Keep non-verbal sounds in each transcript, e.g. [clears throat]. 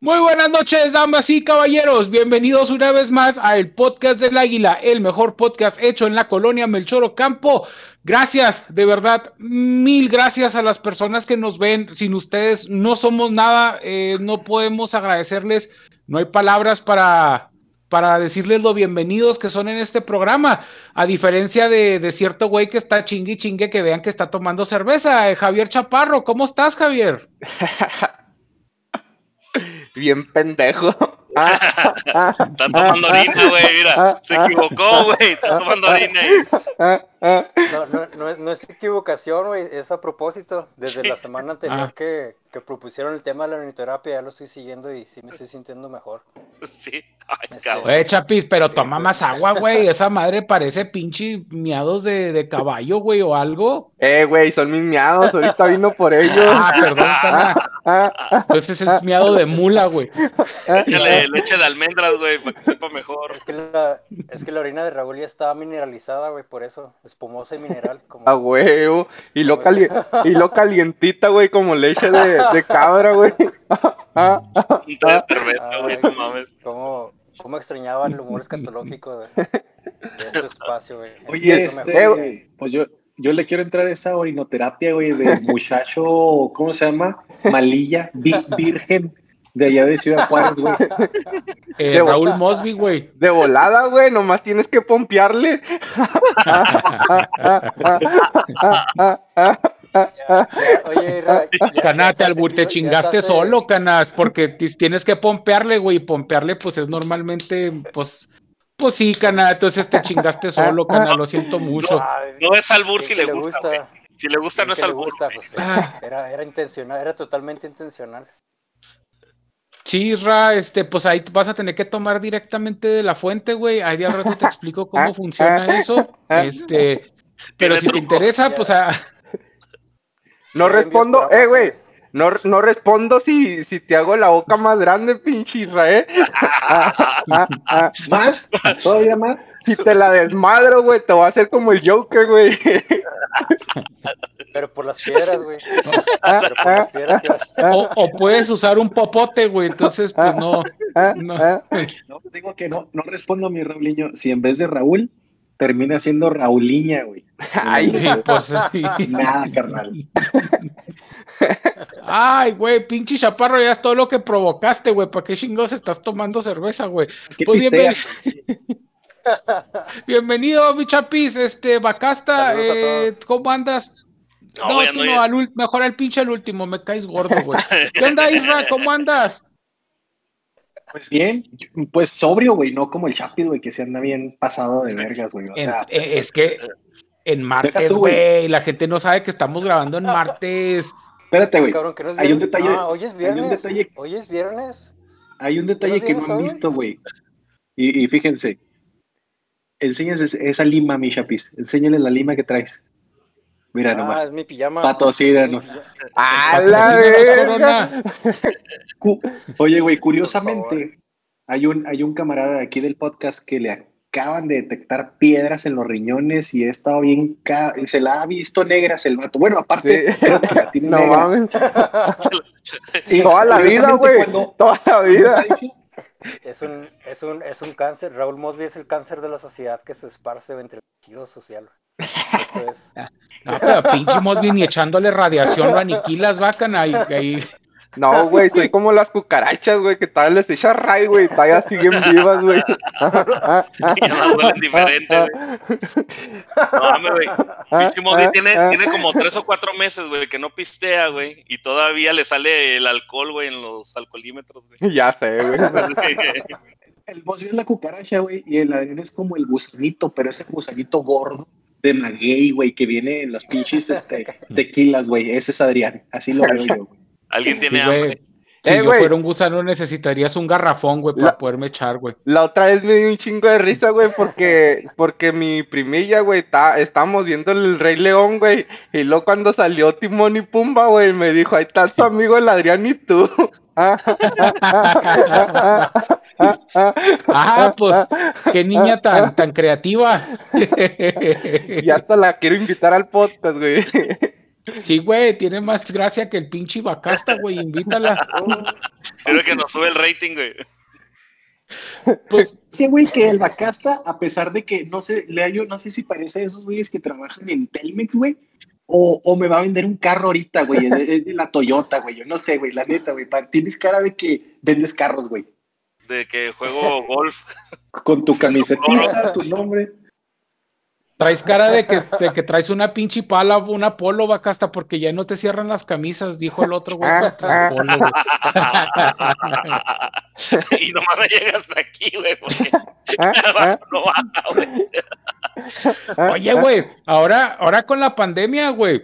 Muy buenas noches, damas y caballeros. Bienvenidos una vez más a el podcast del Águila, el mejor podcast hecho en la colonia Melchoro Campo. Gracias, de verdad, mil gracias a las personas que nos ven. Sin ustedes no somos nada, eh, no podemos agradecerles. No hay palabras para, para decirles lo bienvenidos que son en este programa. A diferencia de, de cierto güey que está chingue chingue que vean que está tomando cerveza. Eh, Javier Chaparro, ¿cómo estás, Javier? [laughs] Bien pendejo. [laughs] Está tomando orina, güey, mira. Se equivocó, güey. Está tomando orina ahí. No, no, no, es- no es equivocación, güey, es a propósito. Desde la semana anterior Ah. que, que propusieron el tema de la orinoterapia, ya lo estoy siguiendo y sí me estoy sintiendo mejor. [laughs] Sí. Ay, Este, cabrón. Güey, Chapis, pero toma más agua, güey. Esa madre parece pinche miados de, de caballo, güey, o algo. Eh, güey, son mis miados. Ahorita vino por ellos. Ah, perdón, carnal. Entonces es miado de mula, güey. Échale leche de almendras, güey, para que sepa mejor. Es que la, es que la orina de Raúl ya está mineralizada, güey, por eso, espumosa y mineral. Como... A huevo. Y lo, cali- [laughs] y lo calientita, güey, como leche de, de cabra, güey. [laughs] Cerveza, güey, no mames. ¿Cómo, cómo extrañaba el humor escatológico de, de este espacio, güey? [laughs] Oye, Es este, mejor. güey, pues yo, yo le quiero entrar a esa orinoterapia, güey, de muchacho, ¿cómo se llama? Malilla, vi- virgen, de allá de Ciudad Juárez, güey. Eh, De Raúl. Mosby, güey. De volada, güey. Nomás tienes que pompearle. Oye, Caná, te, chingaste eh, solo, Canas, porque ti- tienes que pompearle, güey. y Pompearle, pues es normalmente, pues, pues sí, Caná. Entonces te chingaste solo, Caná. Lo siento mucho. No es albur si le gusta. Si le gusta, no es albur. gusta, pues. Ah. era, era intencional, era totalmente intencional. Chisra, este, pues ahí vas a tener que tomar directamente de la fuente, güey. Ahí de al rato te [laughs] explico cómo funciona eso. Este, pero si te interesa, Ya. pues ah, No respondo, eh, güey. No, no respondo si, si te hago la boca más grande, pinche Israel. [laughs] ¿Más? ¿Todavía más? Si te la desmadro, güey, te voy a hacer como el Joker, güey. [laughs] Pero por las [laughs] piedras, güey. Pero por las piedras que vas- o, o puedes usar un popote, güey. Entonces, pues no, no. No, pues digo que no, no respondo a mi Rauliño. Si en vez de Raúl, termina siendo Rauliña, güey. Ay. Sí, pues, sí. Nada, carnal. Ay, güey, pinche chaparro, ya es todo lo que provocaste, güey. ¿Para qué chingados estás tomando cerveza, güey? ¿Qué Pues? [laughs] Bienvenido, mi chapis, este, Bacasta, eh. ¿cómo andas? No, tú al mejor al pinche al último, me caes gordo, güey. ¿Qué onda, Isra? [laughs] ¿Cómo andas? Pues bien, pues sobrio, güey, no como el Chapis, güey, que se anda bien pasado de vergas, güey. O En- sea, eh, es que en martes, güey. la gente no sabe que estamos grabando en martes. espérate, güey. Hay un detalle- Ah, hoy es hay un viernes. detalle- Hoy es viernes. Hay un detalle ¿Qué que no han hoy? visto, güey. Y, y fíjense, enséñales es- esa lima, mi chapis. Enséñale la lima que traes. Mira Ah, nomás. es mi pijama. Patrocínanos. ¡A la verga! Oye, güey, [laughs] curiosamente, hay un, hay un camarada de aquí del podcast que le acaban de detectar piedras en los riñones y ha estado bien. ca- Se la ha visto negras el vato. Bueno, aparte, Sí. creo que la tiene [laughs] No negra. mames. [laughs] Y Toda la vida, güey. cuando- Toda la vida. Es un, es, un, es un cáncer. Raúl Mosby es el cáncer de la sociedad que se esparce entre el tejido social. Eso es. [laughs] No, pero pinche Mosby ni echándole radiación lo aniquilas, bacana. Ahí, ahí. No, güey, soy como las cucarachas, güey, que tal les echa ray, güey, todavía siguen vivas, güey. Y nada más huelen diferente, güey. No mames, güey. Pinche Modi tiene, tiene como tres o cuatro meses, güey, que no pistea, güey. Y todavía le sale el alcohol, güey, en los alcoholímetros, güey. Ya sé, güey. [laughs] El boss es la cucaracha, güey, y el Adrián es como el gusanito, pero ese gusanito gordo de maguey, güey, que viene en los pinches [laughs] este, tequilas, güey. Ese es Adrián. Así lo veo yo, güey. Alguien tiene Sí, güey. hambre. Si Eh, yo fuera un gusano necesitarías un garrafón, güey, para poderme echar, güey. La otra vez me dio un chingo de risa, güey, porque, [laughs] porque mi primilla, güey, está, estábamos viendo el Rey León, güey, y luego cuando salió Timón y Pumba, güey, me dijo, ahí está tu amigo el Adrián y tú. [laughs] [laughs] Ah, pues, qué niña tan, tan creativa. y hasta la quiero invitar al podcast, güey. Sí, güey, tiene más gracia que el pinche Bacasta, güey, invítala. Creo que nos sube el rating, güey. Pues sí, güey, que el Bacasta, a pesar de que no sé, lea yo, no sé si parece a esos güeyes que trabajan en Telmex, güey, o, o, me va a vender un carro ahorita, güey, es, de la Toyota, güey, yo no sé, güey, la neta, güey, tienes cara de que vendes carros, güey. De que juego golf. Con tu camiseta, tu nombre. Traes cara de que, [laughs] de que traes una pinche pala, una polo, Bacasta, porque ya no te cierran las camisas, dijo el otro güey. polo, güey. [laughs] y nomás me llegas hasta aquí, güey, porque [laughs] no baja, güey. Oye, güey, ahora, ahora con la pandemia, güey,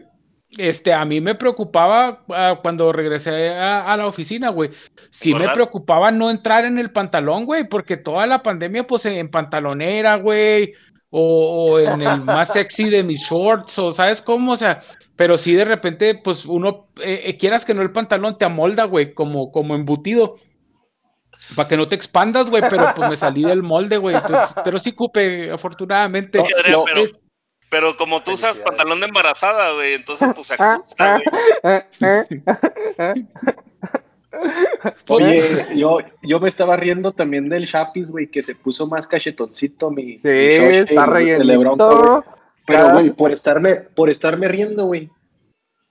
este, a mí me preocupaba uh, cuando regresé a, a la oficina, güey. Sí me preocupaba no entrar en el pantalón, güey, porque toda la pandemia, pues en pantalonera, güey, o, o, en el más sexy de mis shorts, o sabes cómo, o sea, pero sí de repente, pues uno, eh, eh, quieras que no el pantalón te amolda, güey, como, como embutido. Para que no te expandas, güey, pero pues me salí del molde, güey. Pero sí cupe, afortunadamente. Adrián, pero, es... pero, como tú usas pantalón de embarazada, güey, entonces pues se ajusta, güey. [laughs] [laughs] Oye, yo, yo me estaba riendo también del Chapis, güey, que se puso más cachetoncito mi. Sí, mi está rellenito. Pero, güey, por estarme, por estarme riendo, güey.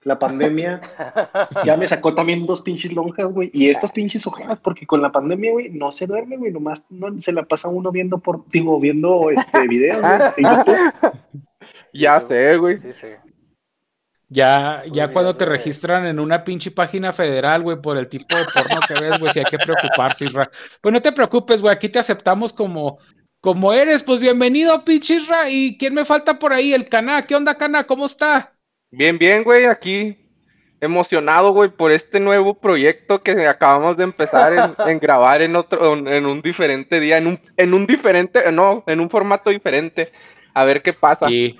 La pandemia [laughs] ya me sacó también dos pinches lonjas, güey. Y estas pinches ojeras, porque con la pandemia, güey, no se duerme, güey. Nomás no, se la pasa uno viendo por, digo, viendo este videos, [laughs] güey. ya sé, güey. Sí, sí. Ya, ya cuando te registran en una pinche página federal, güey, por el tipo de porno que ves, güey, si hay que preocuparse, Isra. Pues no te preocupes, güey, aquí te aceptamos como, como eres. Pues bienvenido, pinche Isra. ¿Y quién me falta por ahí? El Cana. ¿Qué onda, Cana? ¿Cómo está? Bien, bien, güey, aquí emocionado, güey, por este nuevo proyecto que acabamos de empezar en, [laughs] en grabar en otro, en un diferente día, en un, en un diferente, no, en un formato diferente. A ver qué pasa. Sí.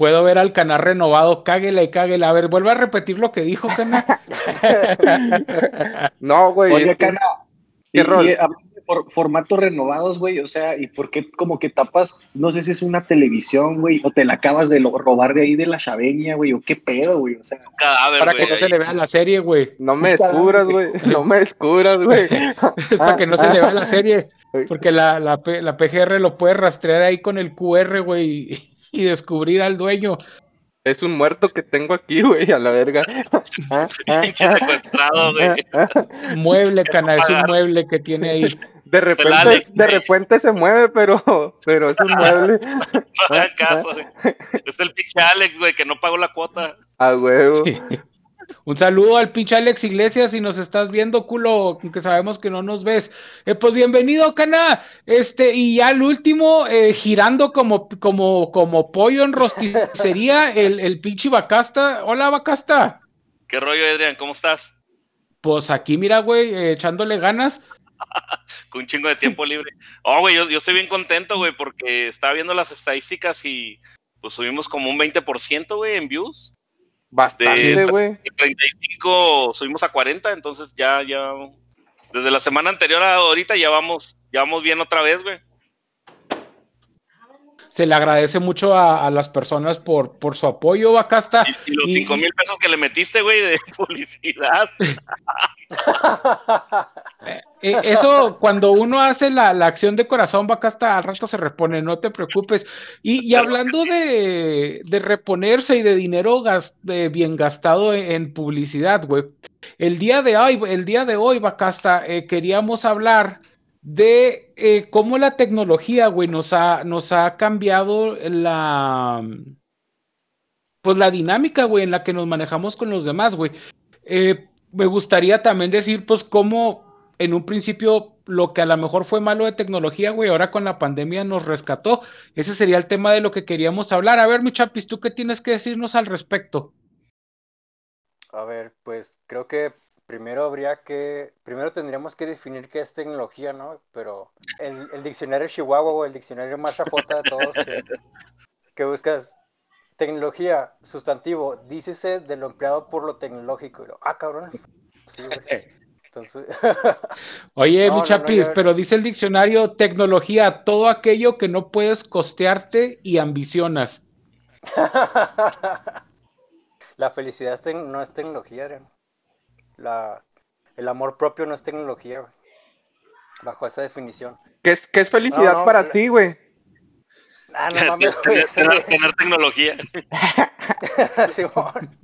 Puedo ver al Cana renovado, cáguela y cáguela. A ver, vuelve a repetir lo que dijo, Cana. [laughs] no, güey. Oye, Cana. ¿Qué y, rol? Y, por formatos renovados, güey, o sea, ¿y por qué como que tapas, no sé si es una televisión, güey, o te la acabas de lo, robar de ahí de la chaveña, güey, o qué pedo, güey, o sea, Cadáver, para que no se le vea la serie, güey. No me descubras, güey, no me descubras, güey. [laughs] para que no se le vea la serie, porque la, la, la PGR lo puede rastrear ahí con el QR, güey, [laughs] y descubrir al dueño. Es un muerto que tengo aquí, güey, a la verga. Pinche secuestrado, güey. Mueble, cana, es un mueble que tiene ahí. De repente, de repente se mueve, pero, pero es un mueble. [laughs] No hagan caso, güey. Es el pinche Alex, güey, que no pagó la cuota. A huevo. Un saludo al pinche Alex Iglesias, si nos estás viendo, culo, que sabemos que no nos ves. Eh, pues bienvenido, Cana. Este, y ya el último, eh, girando como, como, como pollo en rosticería, [laughs] el, el pinche Bacasta. Hola, Bacasta. ¿Qué rollo, Adrián? ¿Cómo estás? Pues aquí, mira, güey, eh, echándole ganas. [laughs] Con un chingo de tiempo libre. Oh, güey, yo, yo estoy bien contento, güey, porque estaba viendo las estadísticas y pues subimos como un 20%, güey, en views. Bastante, güey. De 35 subimos a 40, entonces ya, ya. Desde la semana anterior a ahorita ya vamos, ya vamos bien otra vez, güey. Se le agradece mucho a, a las personas por, por su apoyo, Bacasta. Y, y los 5 mil pesos que le metiste, güey, de [laughs] publicidad. [laughs] Eh, eso, cuando uno hace la, la, acción de corazón, Bacasta, al rato se repone, no te preocupes. Y, y hablando de, de, reponerse y de dinero bien gastado en, publicidad, güey. El día de hoy, el día de hoy, Bacasta, eh, queríamos hablar de eh, cómo la tecnología, güey, nos ha, nos ha cambiado la, pues la dinámica, güey, en la que nos manejamos con los demás, güey. Me gustaría también decir, pues, cómo en un principio lo que a lo mejor fue malo de tecnología, güey, ahora con la pandemia nos rescató. Ese sería el tema de lo que queríamos hablar. A ver, mi chapis, ¿tú qué tienes que decirnos al respecto? A ver, pues creo que primero habría que, primero tendríamos que definir qué es tecnología, ¿no? Pero el, el diccionario Chihuahua o el diccionario más chafota de todos que, que buscas tecnología, sustantivo, dícese de lo empleado por lo tecnológico. Ah, cabrón. Sí, güey. [laughs] Entonces... [laughs] Oye, no, mi chapis, no, no, pero dice el diccionario tecnología, todo aquello que no puedes costearte y ambicionas. [laughs] la felicidad es no es tecnología, Adrián. La, el amor propio no es tecnología, güey. Bajo esa definición. ¿Qué es, qué es felicidad No, no, para la- ti, güey? Ah, no [laughs] mames, güey. tener, ese- tener- tener tecnología. Simón.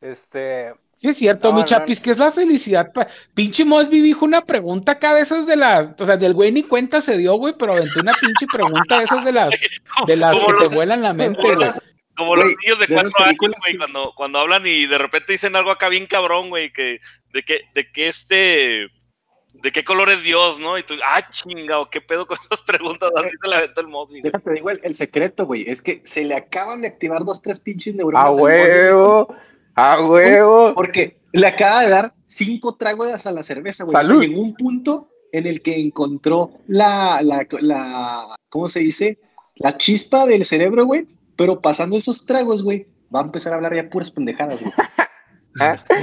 Este, Sí, es cierto, No, mi chapis, no. que es la felicidad. pa- Pinche Mosby dijo una pregunta acá de esas de las. O sea, del güey ni cuenta se dio, güey, pero aventó una pinche pregunta de esas de las, [laughs] de las Como que los- te vuelan la mente, como güey. los- Como los Güey, niños de cuatro años, güey, cuando, cuando hablan y de repente dicen algo acá bien cabrón, güey, que de que, de que este, de qué color es Dios, ¿no? Y tú, ah, chingado, qué pedo con esas preguntas, así se la aventó el Mosby. güey. Déjate, digo, el, el secreto, güey, es que se le acaban de activar dos, tres pinches A neuronas. al huevo, a huevo. Porque le acaba de dar cinco tragos a la cerveza, güey. O sea, Salud. llegó un punto en el que encontró la, la, la, ¿cómo se dice? La chispa del cerebro, güey. Pero pasando esos tragos, güey, va a empezar a hablar ya puras pendejadas, güey. [laughs]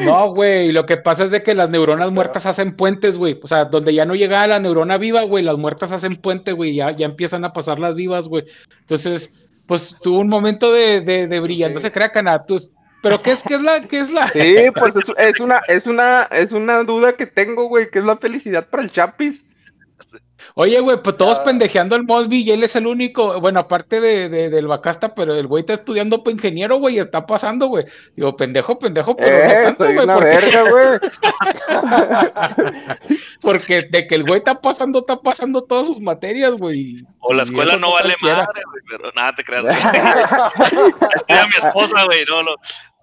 No, güey, lo que pasa es de que las neuronas muertas hacen puentes, güey. O sea, donde ya no llega la neurona viva, güey, las muertas hacen puente, güey, ya, ya empiezan a pasar las vivas, güey. Entonces, pues tuvo un momento de, de, de brillando, Sí. se crea Canatus. Pero ¿qué es, qué es la, qué es la? Sí, pues es, una, es una, es una duda que tengo, güey, que es la felicidad para el Chapis. Oye, güey, pues todos Ah. pendejeando al Mosby y él es el único, bueno, aparte de, de- del Bacasta, pero el güey está estudiando para ingeniero, güey, y está pasando, güey. Digo, pendejo, pendejo, pero no Eh, tanto, soy güey, una porque, verga, [laughs] güey. porque de que el güey está pasando, está pasando todas sus materias, güey. O la escuela no vale cualquiera. madre, güey, pero nada, te creas. [laughs] Estoy a mi esposa, güey, no, no.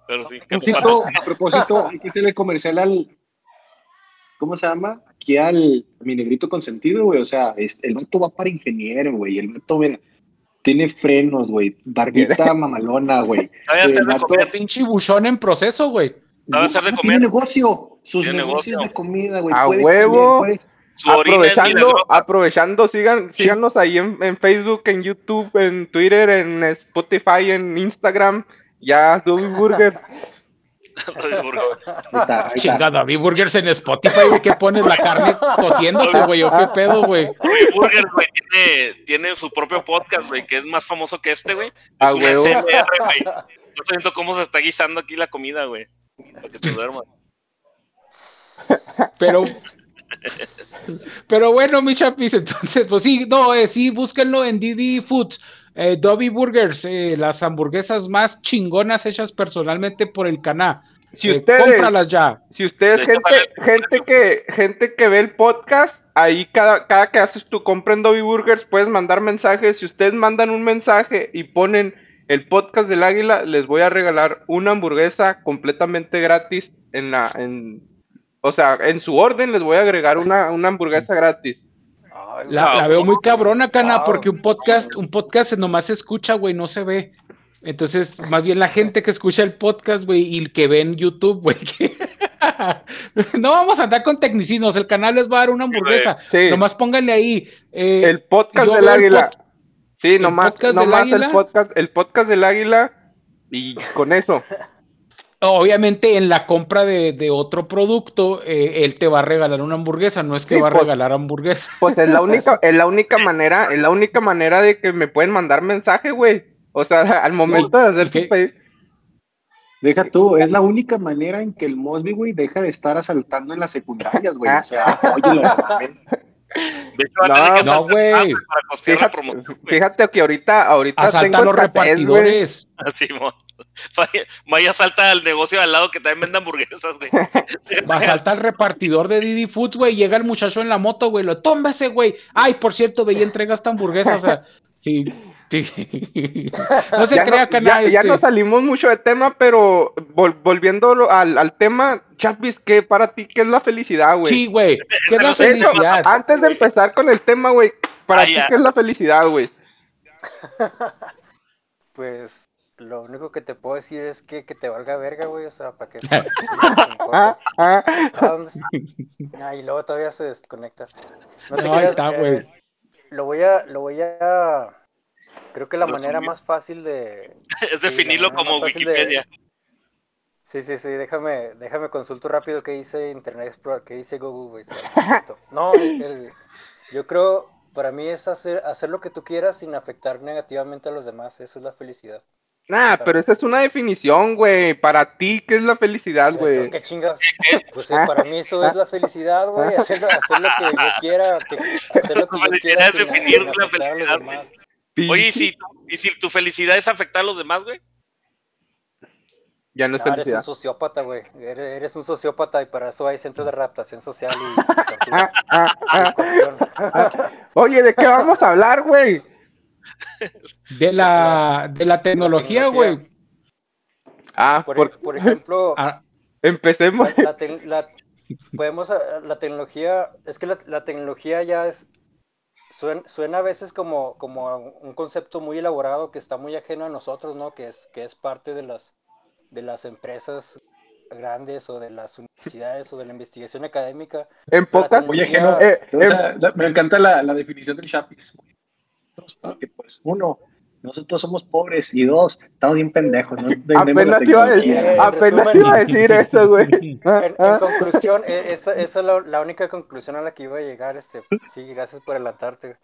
Pero sí, que A propósito, a propósito, hay que hacerle comercial al. ¿Cómo se llama? Aquí al mi negrito consentido, güey. O sea, es- el vato va para ingeniero, güey. El vato, mira, tiene frenos, güey. Barbita mamalona, güey. [laughs] ¿Sabe hacer de comer? Pinche buchón en proceso, güey. ¿Sabe hacer de comer? Tiene negocio. Sus Tiene negocios negocio. de comida, güey. A Puede huevo. comer, Aprovechando, aprovechando, sigan, síganos ahí en, en Facebook, en YouTube, en Twitter, en Spotify, en Instagram. Ya, Double Burger. [laughs] [laughs] Ahí está. Chingada, David Burgers en Spotify, güey, que pones la carne cociéndose, güey, o qué pedo, güey. Bobby Burger, güey, tiene, tiene su propio podcast, güey, que es más famoso que este, güey. Es A un huevo. SMR, güey. No siento cómo se está guisando aquí la comida, güey. Para que te duermas. Pero, pero bueno, mi chapis, entonces, pues sí, no, eh, sí, búsquenlo en Didi Foods, eh, Dobby Burgers, eh, las hamburguesas más chingonas hechas personalmente por el Caná. Si Eh, ustedes, cómpralas ya. si ustedes, gente, gente que, gente que ve el podcast, ahí cada, cada que haces tu compra en Dobby Burgers, puedes mandar mensajes. Si ustedes mandan un mensaje y ponen el podcast del águila, les voy a regalar una hamburguesa completamente gratis en la, en, o sea, en su orden les voy a agregar una, una hamburguesa gratis. La, veo muy cabrona, Cana, Wow. porque un podcast, un podcast nomás se escucha, güey, no se ve. Entonces, más bien la gente que escucha el podcast, güey, y el que ve en YouTube, güey, que... [laughs] no vamos a andar con tecnicismos, el canal les va a dar una hamburguesa. Sí. Nomás pónganle ahí. eh, El podcast del águila. pod- Sí, el nomás, del nomás águila. el podcast, el podcast del águila y con eso. Obviamente en la compra de, de otro producto, eh, él te va a regalar una hamburguesa, no es que Sí, va a pues. regalar hamburguesa. Pues es la [laughs] única, es la única manera, es la única manera de que me pueden mandar mensaje, güey. O sea, [laughs] al momento de hacer ¿qué? su pedido. Deja tú, es la única manera en que el Mosby, güey, deja de estar asaltando en las secundarias, güey. O sea, [laughs] óyelo, mames. De hecho, va a No, tener que no, asaltar güey. más, para costear la Fíjate, promoción, güey. fíjate que ahorita, ahorita Asalta tengo los repartidores. Así, mo. [laughs] Vaya, vaya, salta al negocio al lado que también vende hamburguesas, güey. [laughs] Va, salta al repartidor de Didi Foods, güey. Llega el muchacho en la moto, güey. Lo tómbese, güey. Ay, por cierto, ve y entrega esta hamburguesa. O sea, [laughs] sí. sí. No se Ya, crea, no, Cana. ya, ya este, no salimos mucho de tema, pero vol- volviendo al, al tema, Chapis, ¿qué para ti qué es la felicidad, güey? Sí, güey. ¿Qué es la felicidad? antes de empezar con el tema, güey, para Ah, ti qué es la felicidad, güey. Pues lo único que te puedo decir es que, que te valga verga, güey. O sea, para que. [laughs] Ah, ah, Ah. Ah, y luego todavía se desconecta. No te No, ahí creas, está, eh, güey. lo voy a, lo voy a. Creo que la Resumir. manera más fácil de. [laughs] Es Sí, definirlo como de- Wikipedia. Sí, sí, sí. Déjame, déjame consulto rápido qué dice Internet Explorer, qué dice Google, güey. [laughs] No, el- el- yo creo, para mí es hacer, hacer lo que tú quieras sin afectar negativamente a los demás. Eso es la felicidad. Nah, pero esa es una definición, güey. Para ti, ¿qué es la felicidad, Entonces, güey? ¿qué chingas? [laughs] Pues eh, para mí eso es la felicidad, güey. Hacer, hacer lo que yo quiera. Que, hacer lo que yo quiera. felicidad es sin- definir sin la felicidad. Oye, ¿y si, ¿y si tu felicidad es afectar a los demás, güey? Ya no es No, eres un felicidad. sociópata, güey. Eres, eres un sociópata y para eso hay centros de adaptación social y, y Ah, y ah. Oye, ¿de qué vamos a hablar, güey? De la, de la tecnología, güey. Ah, Por, por- por ejemplo, [laughs] Ah, empecemos. la, la tec- la- podemos, ah, la tecnología, es que la, la tecnología ya es, suena, suena a veces como, como un concepto muy elaborado que está muy ajeno a nosotros, ¿no? Que es, que es parte de las, de las empresas grandes o de las universidades o de la investigación académica. En pocas. Oye, Geno, Eh, o sea, la- me encanta la, la definición del Chapis. Porque, pues, uno, nosotros somos pobres y dos, estamos bien pendejos. ¿no? Entendemos la Apenas iba a decir, apenas resumen. iba a decir eso, güey. [laughs] En, en conclusión, e- esa, esa es la, la única conclusión a la que iba a llegar. Este, sí, gracias por adelantarte.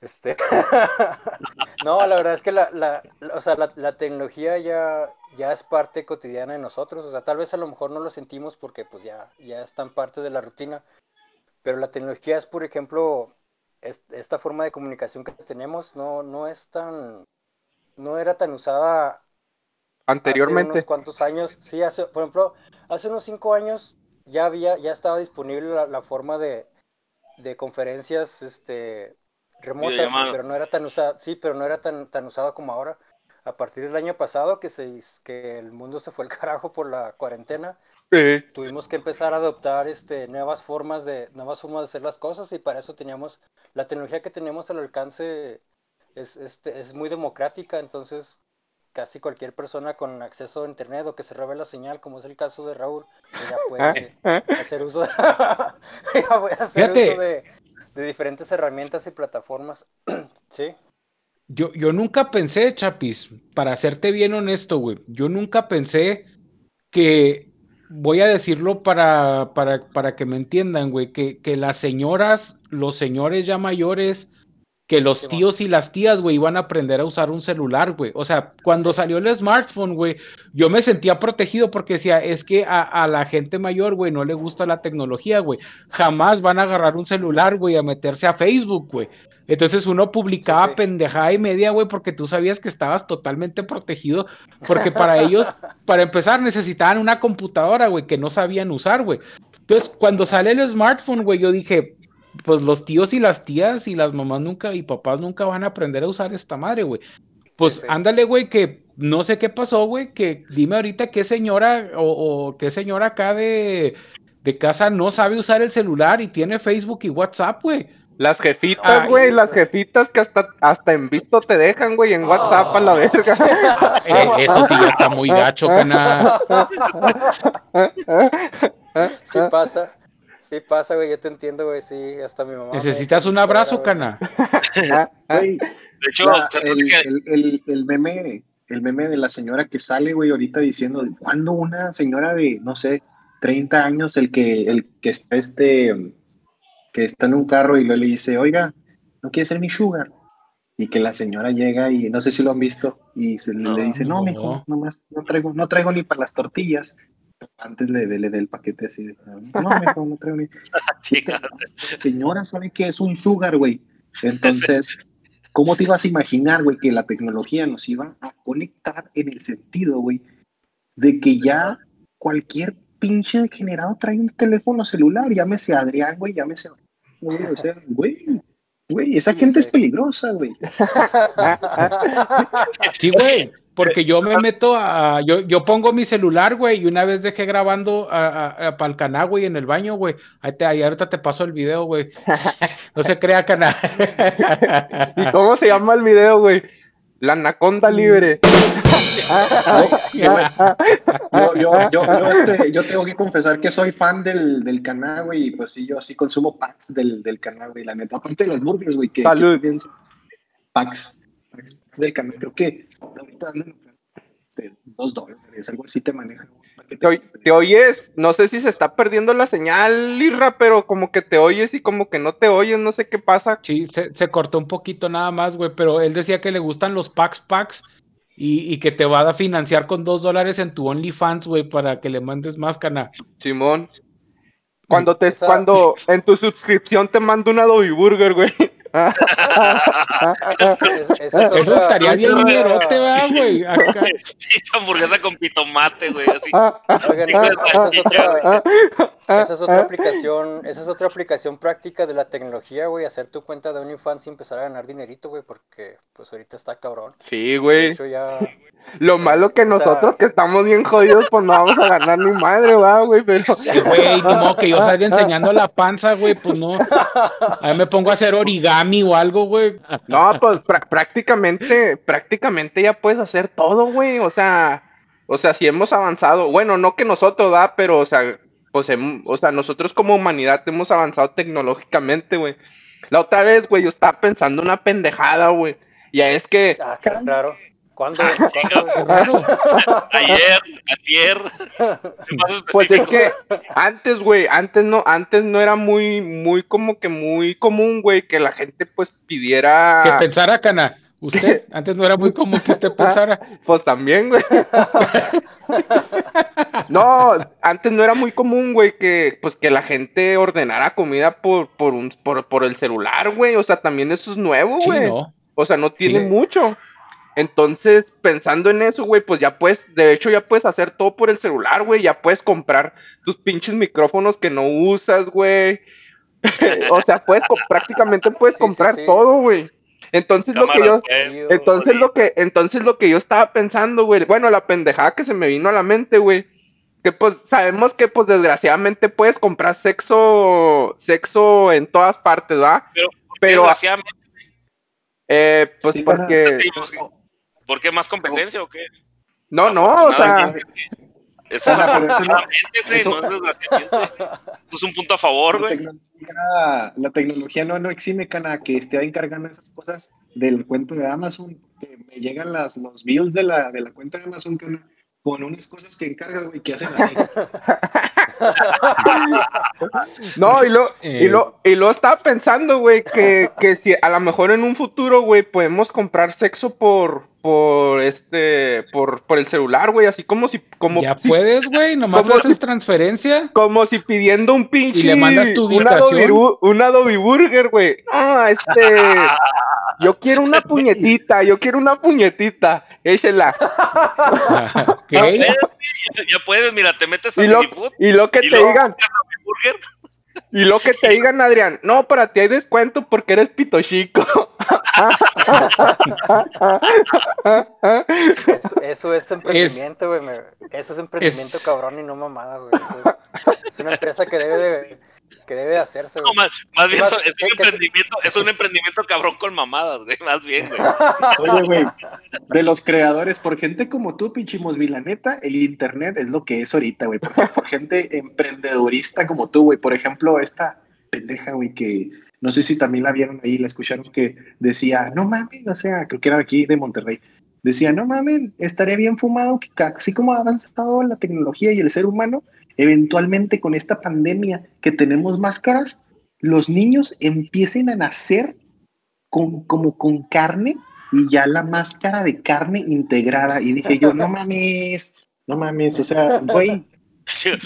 Este, [laughs] no, la verdad es que la, la, la- o sea, la, la tecnología ya, ya es parte cotidiana de nosotros. O sea, tal vez a lo mejor no lo sentimos porque pues ya, ya es tan parte de la rutina. Pero la tecnología es, por ejemplo, esta forma de comunicación que tenemos no, no es tan, no era tan usada Hace Anteriormente. unos cuantos años, sí, hace, por ejemplo, hace unos cinco años ya había, ya estaba disponible la, la forma de, de conferencias, este, remotas, pero no era tan usada, sí, pero no era tan, tan usada como ahora. A partir del año pasado que se, que el mundo se fue al carajo por la cuarentena, Eh, tuvimos que empezar a adoptar este, nuevas formas de, nuevas formas de hacer las cosas y para eso teníamos, la tecnología que tenemos al alcance es, este, es muy democrática, entonces casi cualquier persona con acceso a internet o que se robe la señal, como es el caso de Raúl, pues ya puede ah. hacer uso de, [laughs] ya puede hacer uso de, de diferentes herramientas y plataformas. [clears throat] sí, Yo, yo nunca pensé, Chapis, para serte bien honesto, güey, yo nunca pensé que, voy a decirlo para, para, para que me entiendan, güey, que, que las señoras, los señores ya mayores, que los tíos y las tías, güey, iban a aprender a usar un celular, güey. O sea, cuando salió el smartphone, güey, yo me sentía protegido porque decía, es que a, a la gente mayor, güey, no le gusta la tecnología, güey. Jamás van a agarrar un celular, güey, a meterse a Facebook, güey. Entonces uno publicaba Sí, sí. pendejada y media, güey, porque tú sabías que estabas totalmente protegido, porque para ellos, [laughs] para empezar, necesitaban una computadora, güey, que no sabían usar, güey. Entonces, cuando sale el smartphone, güey, yo dije, pues los tíos y las tías y las mamás nunca y papás nunca van a aprender a usar esta madre, güey. Pues sí. ándale, güey, que no sé qué pasó, güey, que dime ahorita qué señora o, o qué señora acá de, de casa no sabe usar el celular y tiene Facebook y WhatsApp, güey. Las jefitas, Ay. güey, las jefitas que hasta, hasta en visto te dejan, güey, en WhatsApp a la verga. [laughs] Eh, eso sí ya está muy gacho, cana. sí pasa. Sí pasa, güey, yo te entiendo, güey, sí, hasta mi mamá. Necesitas un abrazo, cana. [laughs] Güey, De hecho, la- el, el, el, el meme, el meme de la señora que sale, güey, ahorita diciendo, ¿cuándo una señora de, no sé, 30 años, el que, el que está este, que está en un carro y luego le dice, oiga, ¿no quiere ser mi sugar? Y que la señora llega y no sé si lo han visto y se le- No, le dice, no, no. mijo, nomás no traigo, no traigo ni para las tortillas. Antes le, le, le dé el paquete así de, [laughs] no, mijo, no traigo ni. [laughs] chica, La señora sabe que es un sugar, güey. Entonces, [laughs] ¿cómo te ibas a imaginar, güey, que la tecnología nos iba a conectar en el sentido, güey, de que ya cualquier pinche degenerado trae un teléfono celular, llámese Adrián, güey, llámese... güey, O sea, güey, güey, esa Sí, gente sí. es peligrosa, güey. Sí, güey, porque yo me meto a. Yo, yo pongo mi celular, güey, y una vez dejé grabando para el canal, güey, en el baño, güey. Ahí, te, ahí ahorita te paso el video, güey. [laughs] No se crea, cana. [laughs] ¿Y cómo se llama el video, güey? La anaconda libre. [laughs] Yo, yo, yo, yo, este, yo tengo que confesar que soy fan del, del canal, güey, y pues sí, yo sí consumo packs del, del canal, güey, la neta. Aparte de las burgers, güey, que... Salud. que packs, del canal. Creo que ahorita andan dos dólares, algo así te maneja. Te, oy- te oyes, no sé si se está perdiendo la señal, Irra, pero como que te oyes y como que no te oyes, no sé qué pasa. Sí, se, se cortó un poquito nada más, güey, pero él decía que le gustan los packs packs y, y que te va a financiar con dos dólares en tu OnlyFans, güey, para que le mandes más cana. Simón. Cuando te, Esa- cuando en tu suscripción te mando un Adobe Burger, güey. Es- es Eso otra- estaría bien mierote, ¿verdad, güey? [laughs] Hamburguesa con pitomate, güey, así. Oigan, Hijo de esa, es otra, esa es otra aplicación, esa es otra aplicación práctica de la tecnología, güey, hacer tu cuenta de OnlyFans y empezar a ganar dinerito, güey, porque pues ahorita está cabrón. Sí, De güey. hecho ya Lo malo que O sea- nosotros que estamos bien jodidos, pues no vamos a ganar ni madre, va, güey, pero... Sí, [laughs] güey, modo que yo salga enseñando la panza, güey, pues no. [laughs] Ahí me pongo a hacer origami o algo, güey. No, pues prá- prácticamente, prácticamente ya puedes hacer todo, güey. O sea, o sea, si hemos avanzado, bueno, no que nosotros, da, pero, o sea, pues, hem- o sea, nosotros como humanidad hemos avanzado tecnológicamente, güey. La otra vez, güey, yo estaba pensando una pendejada, güey. Ya es que, Ah, qué raro. ¿Cuándo? [laughs] ¿Cuándo? [laughs] Ayer, ayer. Pues es que antes, güey, antes no, antes no era muy, muy como que muy común, güey, que la gente pues pidiera. Que pensara, Cana. Usted, [laughs] antes no era muy común que usted pensara. Pues también, güey. no, antes no era muy común, güey, que pues que la gente ordenara comida por, por un, por, por el celular, güey. O sea, también eso es nuevo, Sí, güey. no. O sea, no tiene Sí. mucho. Entonces, pensando en eso, güey, pues ya puedes, de hecho, ya puedes hacer todo por el celular, güey. Ya puedes comprar tus pinches micrófonos que no usas, güey. [laughs] o sea, puedes, co- prácticamente puedes Sí, comprar sí. todo, güey. Entonces, lo que yo, entonces lo que, entonces lo que yo estaba pensando, güey, bueno, la pendejada que se me vino a la mente, güey, que pues sabemos que pues desgraciadamente puedes comprar sexo, sexo en todas partes, ¿va? Pero, Pero, desgraciadamente, eh, pues porque, ¿por qué más competencia o qué? no, no, o sea, Eso es [laughs] eso no- afortunadamente, güey, eso- no es desgraciadamente. Eso es un punto a favor, güey. la tecnología no, no exime, Cana, que esté encargando esas cosas del cuento de Amazon. Que me llegan las, los bills de la, de la cuenta de Amazon, Cana, con unas cosas que encarga, güey, que hacen así. [laughs] no, y lo, y Eh. lo, y lo estaba pensando, güey, que, que si a lo mejor en un futuro, güey, podemos comprar sexo por, por este, por, por el celular, güey, así como si, como Ya si puedes, güey. [laughs] Nomás ¿Cómo? haces transferencia. Como si pidiendo un pinche. Y le mandas tu ubicación. bu- un Adobe Burger, güey. Ah, este. [laughs] Yo quiero una puñetita, yo quiero una puñetita. Échela. [laughs] ok. Ya, ya puedes, mira, te metes a Y lo, Food y lo que y te luego digan, Burger. Y lo que te digan, Adrián. No, para ti hay descuento porque eres pito chico. Eso, eso es emprendimiento, güey. Eso es emprendimiento es- cabrón y no mamadas, güey. Eso Es, es una empresa que debe de, que debe de hacerse, No, güey. más, más bien son- es, ¿qué- un emprendimiento, es un emprendimiento cabrón con mamadas, güey. Más bien, güey. Oye, güey, de los creadores, por gente como tú, pinche Mosby, la neta, el internet es lo que es ahorita, güey. Por, por gente emprendedorista como tú, güey. Por ejemplo, esta pendeja, güey, que no sé si también la vieron ahí, la escucharon, que decía, no mames, o sea, creo que era de aquí de Monterrey. Decía, no mames, estaría bien fumado que así como ha avanzado la tecnología y el ser humano, eventualmente con esta pandemia que tenemos máscaras, los niños empiecen a nacer con, como con carne y ya la máscara de carne integrada. Y dije yo, no mames, no mames, o sea, güey, [laughs] Este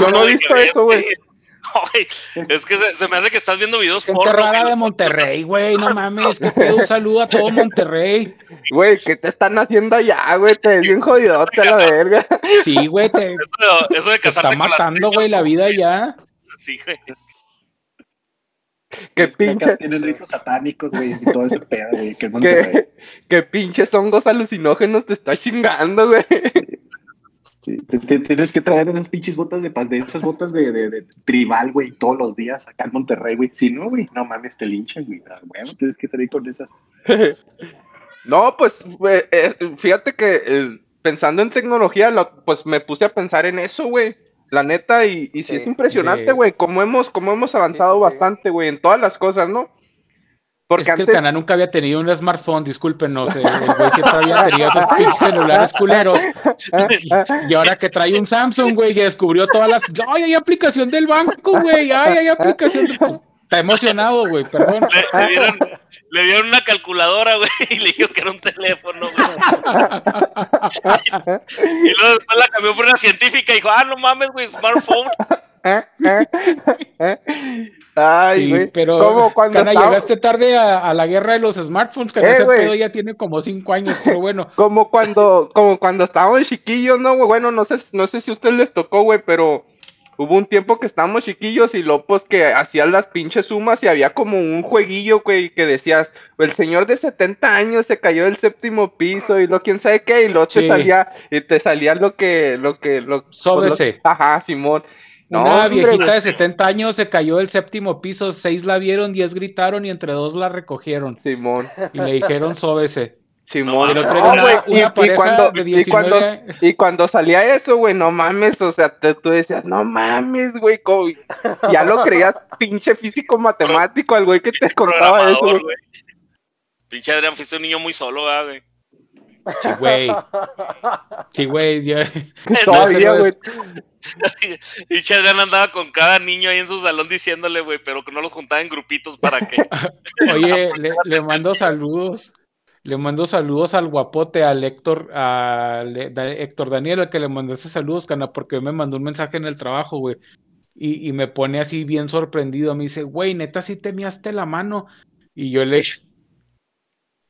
Yo no he visto eso, güey. Güey, Es que se, se me hace que estás viendo videos Gente porno. rara güey. de Monterrey, güey. No mames. Que pedo. Un saludo a todo Monterrey. Güey, ¿qué te están haciendo allá, güey? Te ves bien jodidote a la verga. Sí, güey. Te, Eso, de- eso de te casarse está con las matando, güey, la vida ya. Sí, güey. Qué es que acá pinche. Tienen ritos satánicos, güey, y todo ese pedo, güey, que. Qué, qué pinches hongos alucinógenos te está chingando, güey. Sí, te- te- tienes que traer esas pinches botas de paz, de esas botas de, de, de tribal, güey, todos los días acá en Monterrey, güey. Si no, güey, no mames, te linchan, güey. Ah, Bueno, tienes que salir con esas. [laughs] No, pues eh, eh, fíjate que eh, pensando en tecnología, lo- pues me puse a pensar en eso, güey. La neta, y, y sí, Sí. es impresionante, De- güey, cómo hemos, cómo hemos avanzado sí, sí. bastante, güey, en todas las cosas, ¿no? Porque es que antes, el canal nunca había tenido un smartphone, discúlpenos. El güey siempre había tenido esos pinches celulares culeros. Y, y ahora que trae un Samsung, güey, que descubrió todas las. ¡Ay, hay aplicación del banco, güey! ¡Ay, hay aplicación! de-". Pues, está emocionado, güey, perdón. Le, le dieron, le dieron una calculadora, güey, [laughs] y le dijo que era un teléfono, güey. [laughs] y luego después la cambió por una científica y dijo, ah, no mames, güey, smartphone. [laughs] Ay, Sí, güey. pero Como cuando estaba- llegaste tarde a, a la guerra de los smartphones, que Eh, ese güey. pedo ya tiene como cinco años, pero bueno. [laughs] Como cuando, como cuando estábamos chiquillos, ¿no, güey? Bueno, no sé, no sé si a ustedes les tocó, güey, pero hubo un tiempo que estábamos chiquillos y luego, pues, que hacían las pinches sumas y había como un jueguillo, güey, que decías, el señor de 70 años se cayó del séptimo piso y lo quién sabe qué, y luego te Sí. salía, y te salía lo que, lo que, lo, pues, Sóbese. lo- Ajá, Simón. No, Una hombre, viejita de 70 años se cayó del séptimo piso, seis la vieron, diez gritaron y entre dos la recogieron. Simón, Y le dijeron sóbese. Simón. No, una, una y- cuando- de y cuando- 19 Y cuando salía eso, güey, no mames, o sea, te- tú decías, no mames, güey, ya lo creías pinche físico matemático al güey que te contaba eso, güey. Pinche Adrián, fuiste un niño muy solo, ¿verdad, güey. Sí, güey. Sí, güey. ya- [laughs] Todavía, güey. [laughs] Pinche Adrián andaba con cada niño ahí en su salón diciéndole, güey, pero que no los juntaba en grupitos para que. [laughs] Oye, le, le mando saludos. Le mando saludos al guapote, al Héctor, Da- Héctor Daniel, al que le mandaste saludos, Cana, porque me mandó un mensaje en el trabajo, güey. Y, y me pone así bien sorprendido. Me dice, güey, neta, sí te miaste la mano. Y yo le.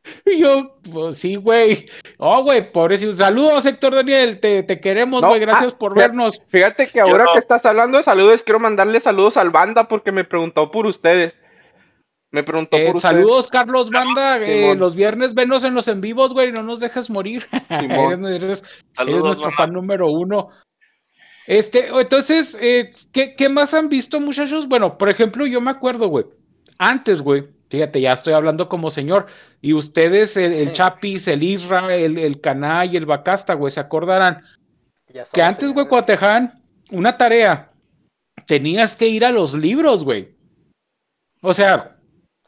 [laughs] Y yo, pues sí, güey. Oh, güey, pobrecito. Saludos, Héctor Daniel. Te, te queremos, No, güey. Gracias ah, por fíjate- vernos. Fíjate que ahora no. que estás hablando de saludos, quiero mandarle saludos al banda porque me preguntó por ustedes. Me preguntó Eh, por ustedes. saludos, Carlos Banda. eh, Simón. los viernes venos en los en vivos, güey. No nos dejes morir. [laughs] Simón. Eres- eres- Eres Saludos, nuestro mamá. fan número uno. Este, entonces, eh, ¿qué, qué más han visto, muchachos? Bueno, por ejemplo, yo me acuerdo, güey. Antes, güey, fíjate, ya estoy hablando como señor. Y ustedes, el, el. Chapis, el Isra, el, el Caná y el Bacasta, güey, se acordarán que antes, güey, cuando te dejaban una tarea, tenías que ir a los libros, güey. O sea,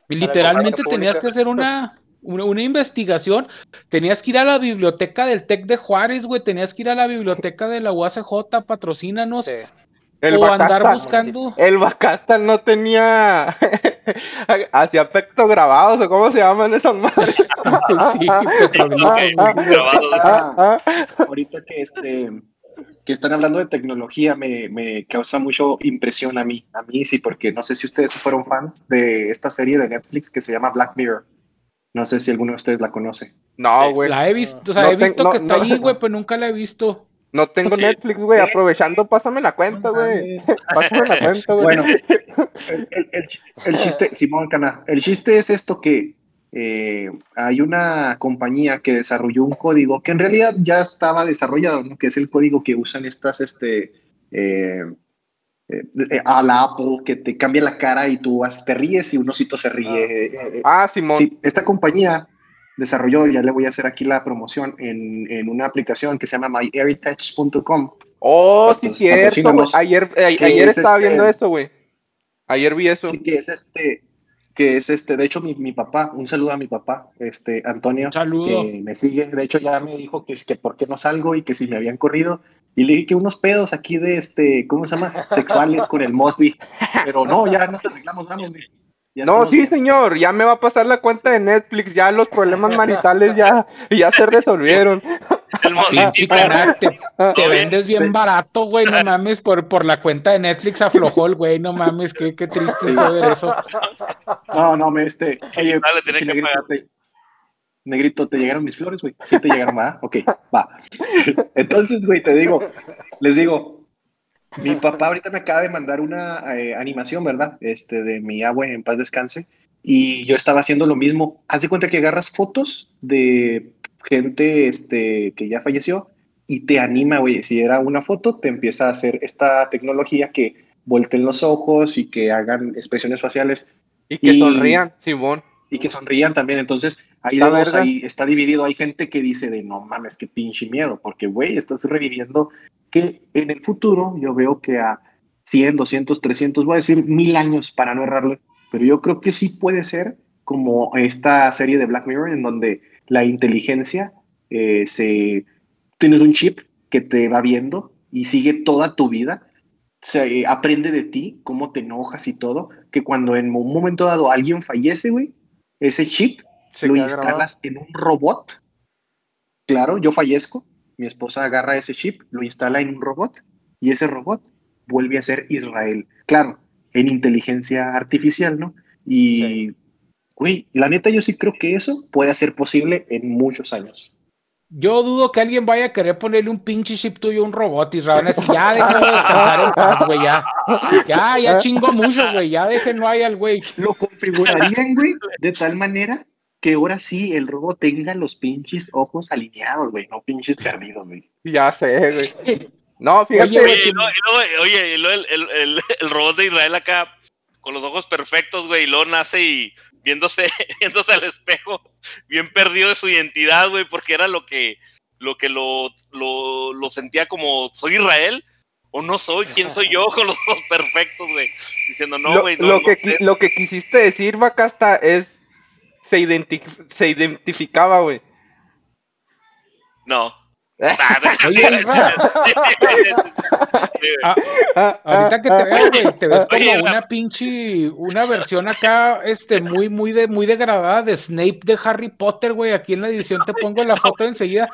literalmente tenías que hacer una, una, una investigación. Tenías que ir a la biblioteca del TEC de Juárez, güey. Tenías que ir a la biblioteca de la UACJ, patrocínanos. Sí. El o andar Bacasta- buscando. El Bacasta no tenía. [laughs] Hacía pectograbados o cómo se llaman esas madres. [laughs] sí. [laughs] Grabados. Ah, ah. ahorita que este que están hablando de tecnología me, me causa mucho impresión a mí, a mí sí, porque no sé si ustedes fueron fans de esta serie de Netflix que se llama Black Mirror. No sé si alguno de ustedes la conoce. No, Sí. güey. La he visto, o sea, No he te- visto no, que está no. allí, güey, pero nunca la he visto. No tengo Sí. Netflix, güey. Aprovechando, pásame la cuenta, güey. Pásame la cuenta, güey. Bueno, el, el- el- el chiste, Simón Cana, el chiste es esto que eh, hay una compañía que desarrolló un código que en realidad ya estaba desarrollado, ¿no? que es el código que usan estas, este, eh, eh, eh, a la Apple, que te cambia la cara y tú te ríes y un osito se ríe. eh, eh, Ah, Simón. Sí, esta compañía desarrolló, ya le voy a hacer aquí la promoción, en, en una aplicación que se llama myheritage.com. Oh, sí, cierto. Ayer, eh, ¿Qué ayer es estaba este? viendo eso, güey. Ayer vi eso. Sí, que es este, que es este, de hecho mi, mi papá, un saludo a mi papá, este, Antonio, Un saludo. que me sigue, de hecho ya me dijo que, es que por qué no salgo y que si me habían corrido, y le dije que unos pedos aquí de este, ¿cómo se llama? [laughs] Sexuales con el Mosby, pero no, ya nos arreglamos, vamos, güey. Ya No, estamos sí, bien. señor, ya me va a pasar la cuenta de Netflix, ya los problemas [laughs] maritales ya, ya se resolvieron. El [laughs] te, te vendes bien barato, güey, no mames, por, por la cuenta de Netflix aflojó el güey, no mames, qué, qué triste es ver eso. No, no, me este, oye, Dale, que negrito, te, negrito, ¿te llegaron mis flores, güey? Sí te llegaron, ¿va? Ok, va. [laughs] Entonces, güey, te digo, les digo, mi papá ahorita me acaba de mandar una eh, animación, ¿verdad? Este, de mi abue en paz descanse, y yo estaba haciendo lo mismo. Haz de cuenta que agarras fotos de gente, este, que ya falleció, y te anima, güey, si era una foto, te empieza a hacer esta tecnología que volteen los ojos y que hagan expresiones faciales Y que Y- sonrían, Simón. y que sonrían también. Entonces, ahí, ahí está dividido. Hay gente que dice de no mames, qué pinche miedo, porque güey, estás reviviendo que en el futuro yo veo que a 100, 200, 300, voy a decir mil años para no errarle, pero yo creo que sí puede ser como esta serie de Black Mirror en donde la inteligencia eh, se tienes un chip que te va viendo y sigue toda tu vida se eh, aprende de ti, cómo te enojas y todo, que cuando en un momento dado alguien fallece, güey, ese chip, Se lo instalas en un robot. Claro, yo fallezco, mi esposa agarra ese chip, lo instala en un robot y ese robot vuelve a ser Israel. Claro, en inteligencia artificial, ¿no? Y, Sí. güey, la neta yo sí creo que eso puede ser posible en muchos años. Yo dudo que alguien vaya a querer ponerle un pinche chip tuyo a un robot, Israel. Así, ya déjenlo descansar en paz, güey, ya. Ya, ya chingó mucho, güey. Ya déjenlo ahí al güey. Lo configurarían, güey, de tal manera que ahora sí el robot tenga los pinches ojos alineados, güey, no pinches perdidos, güey. [laughs] Ya sé, güey. No, fíjate. Oye, Oye, güey, y luego, y luego, oye, y luego el, el, el, [laughs] el robot de Israel acá, con los ojos perfectos, güey, y luego nace y viéndose, [laughs] viéndose al espejo, bien perdido de su identidad, güey, porque era lo que lo que lo, lo, lo sentía como, ¿soy Israel? ¿O no soy? ¿Quién soy yo? Con los ojos perfectos, güey. Diciendo, no, lo, güey, no, lo no que, sé". qui- lo que quisiste decir, Bacasta, es. Se, identi- se identificaba, güey. No. Ah, ah, Ah, ahorita que te veo, güey, te ves como Oye, una pinche, una versión acá, este, muy, muy de, muy degradada de Snape de Harry Potter, güey. Aquí en la edición te pongo la foto enseguida.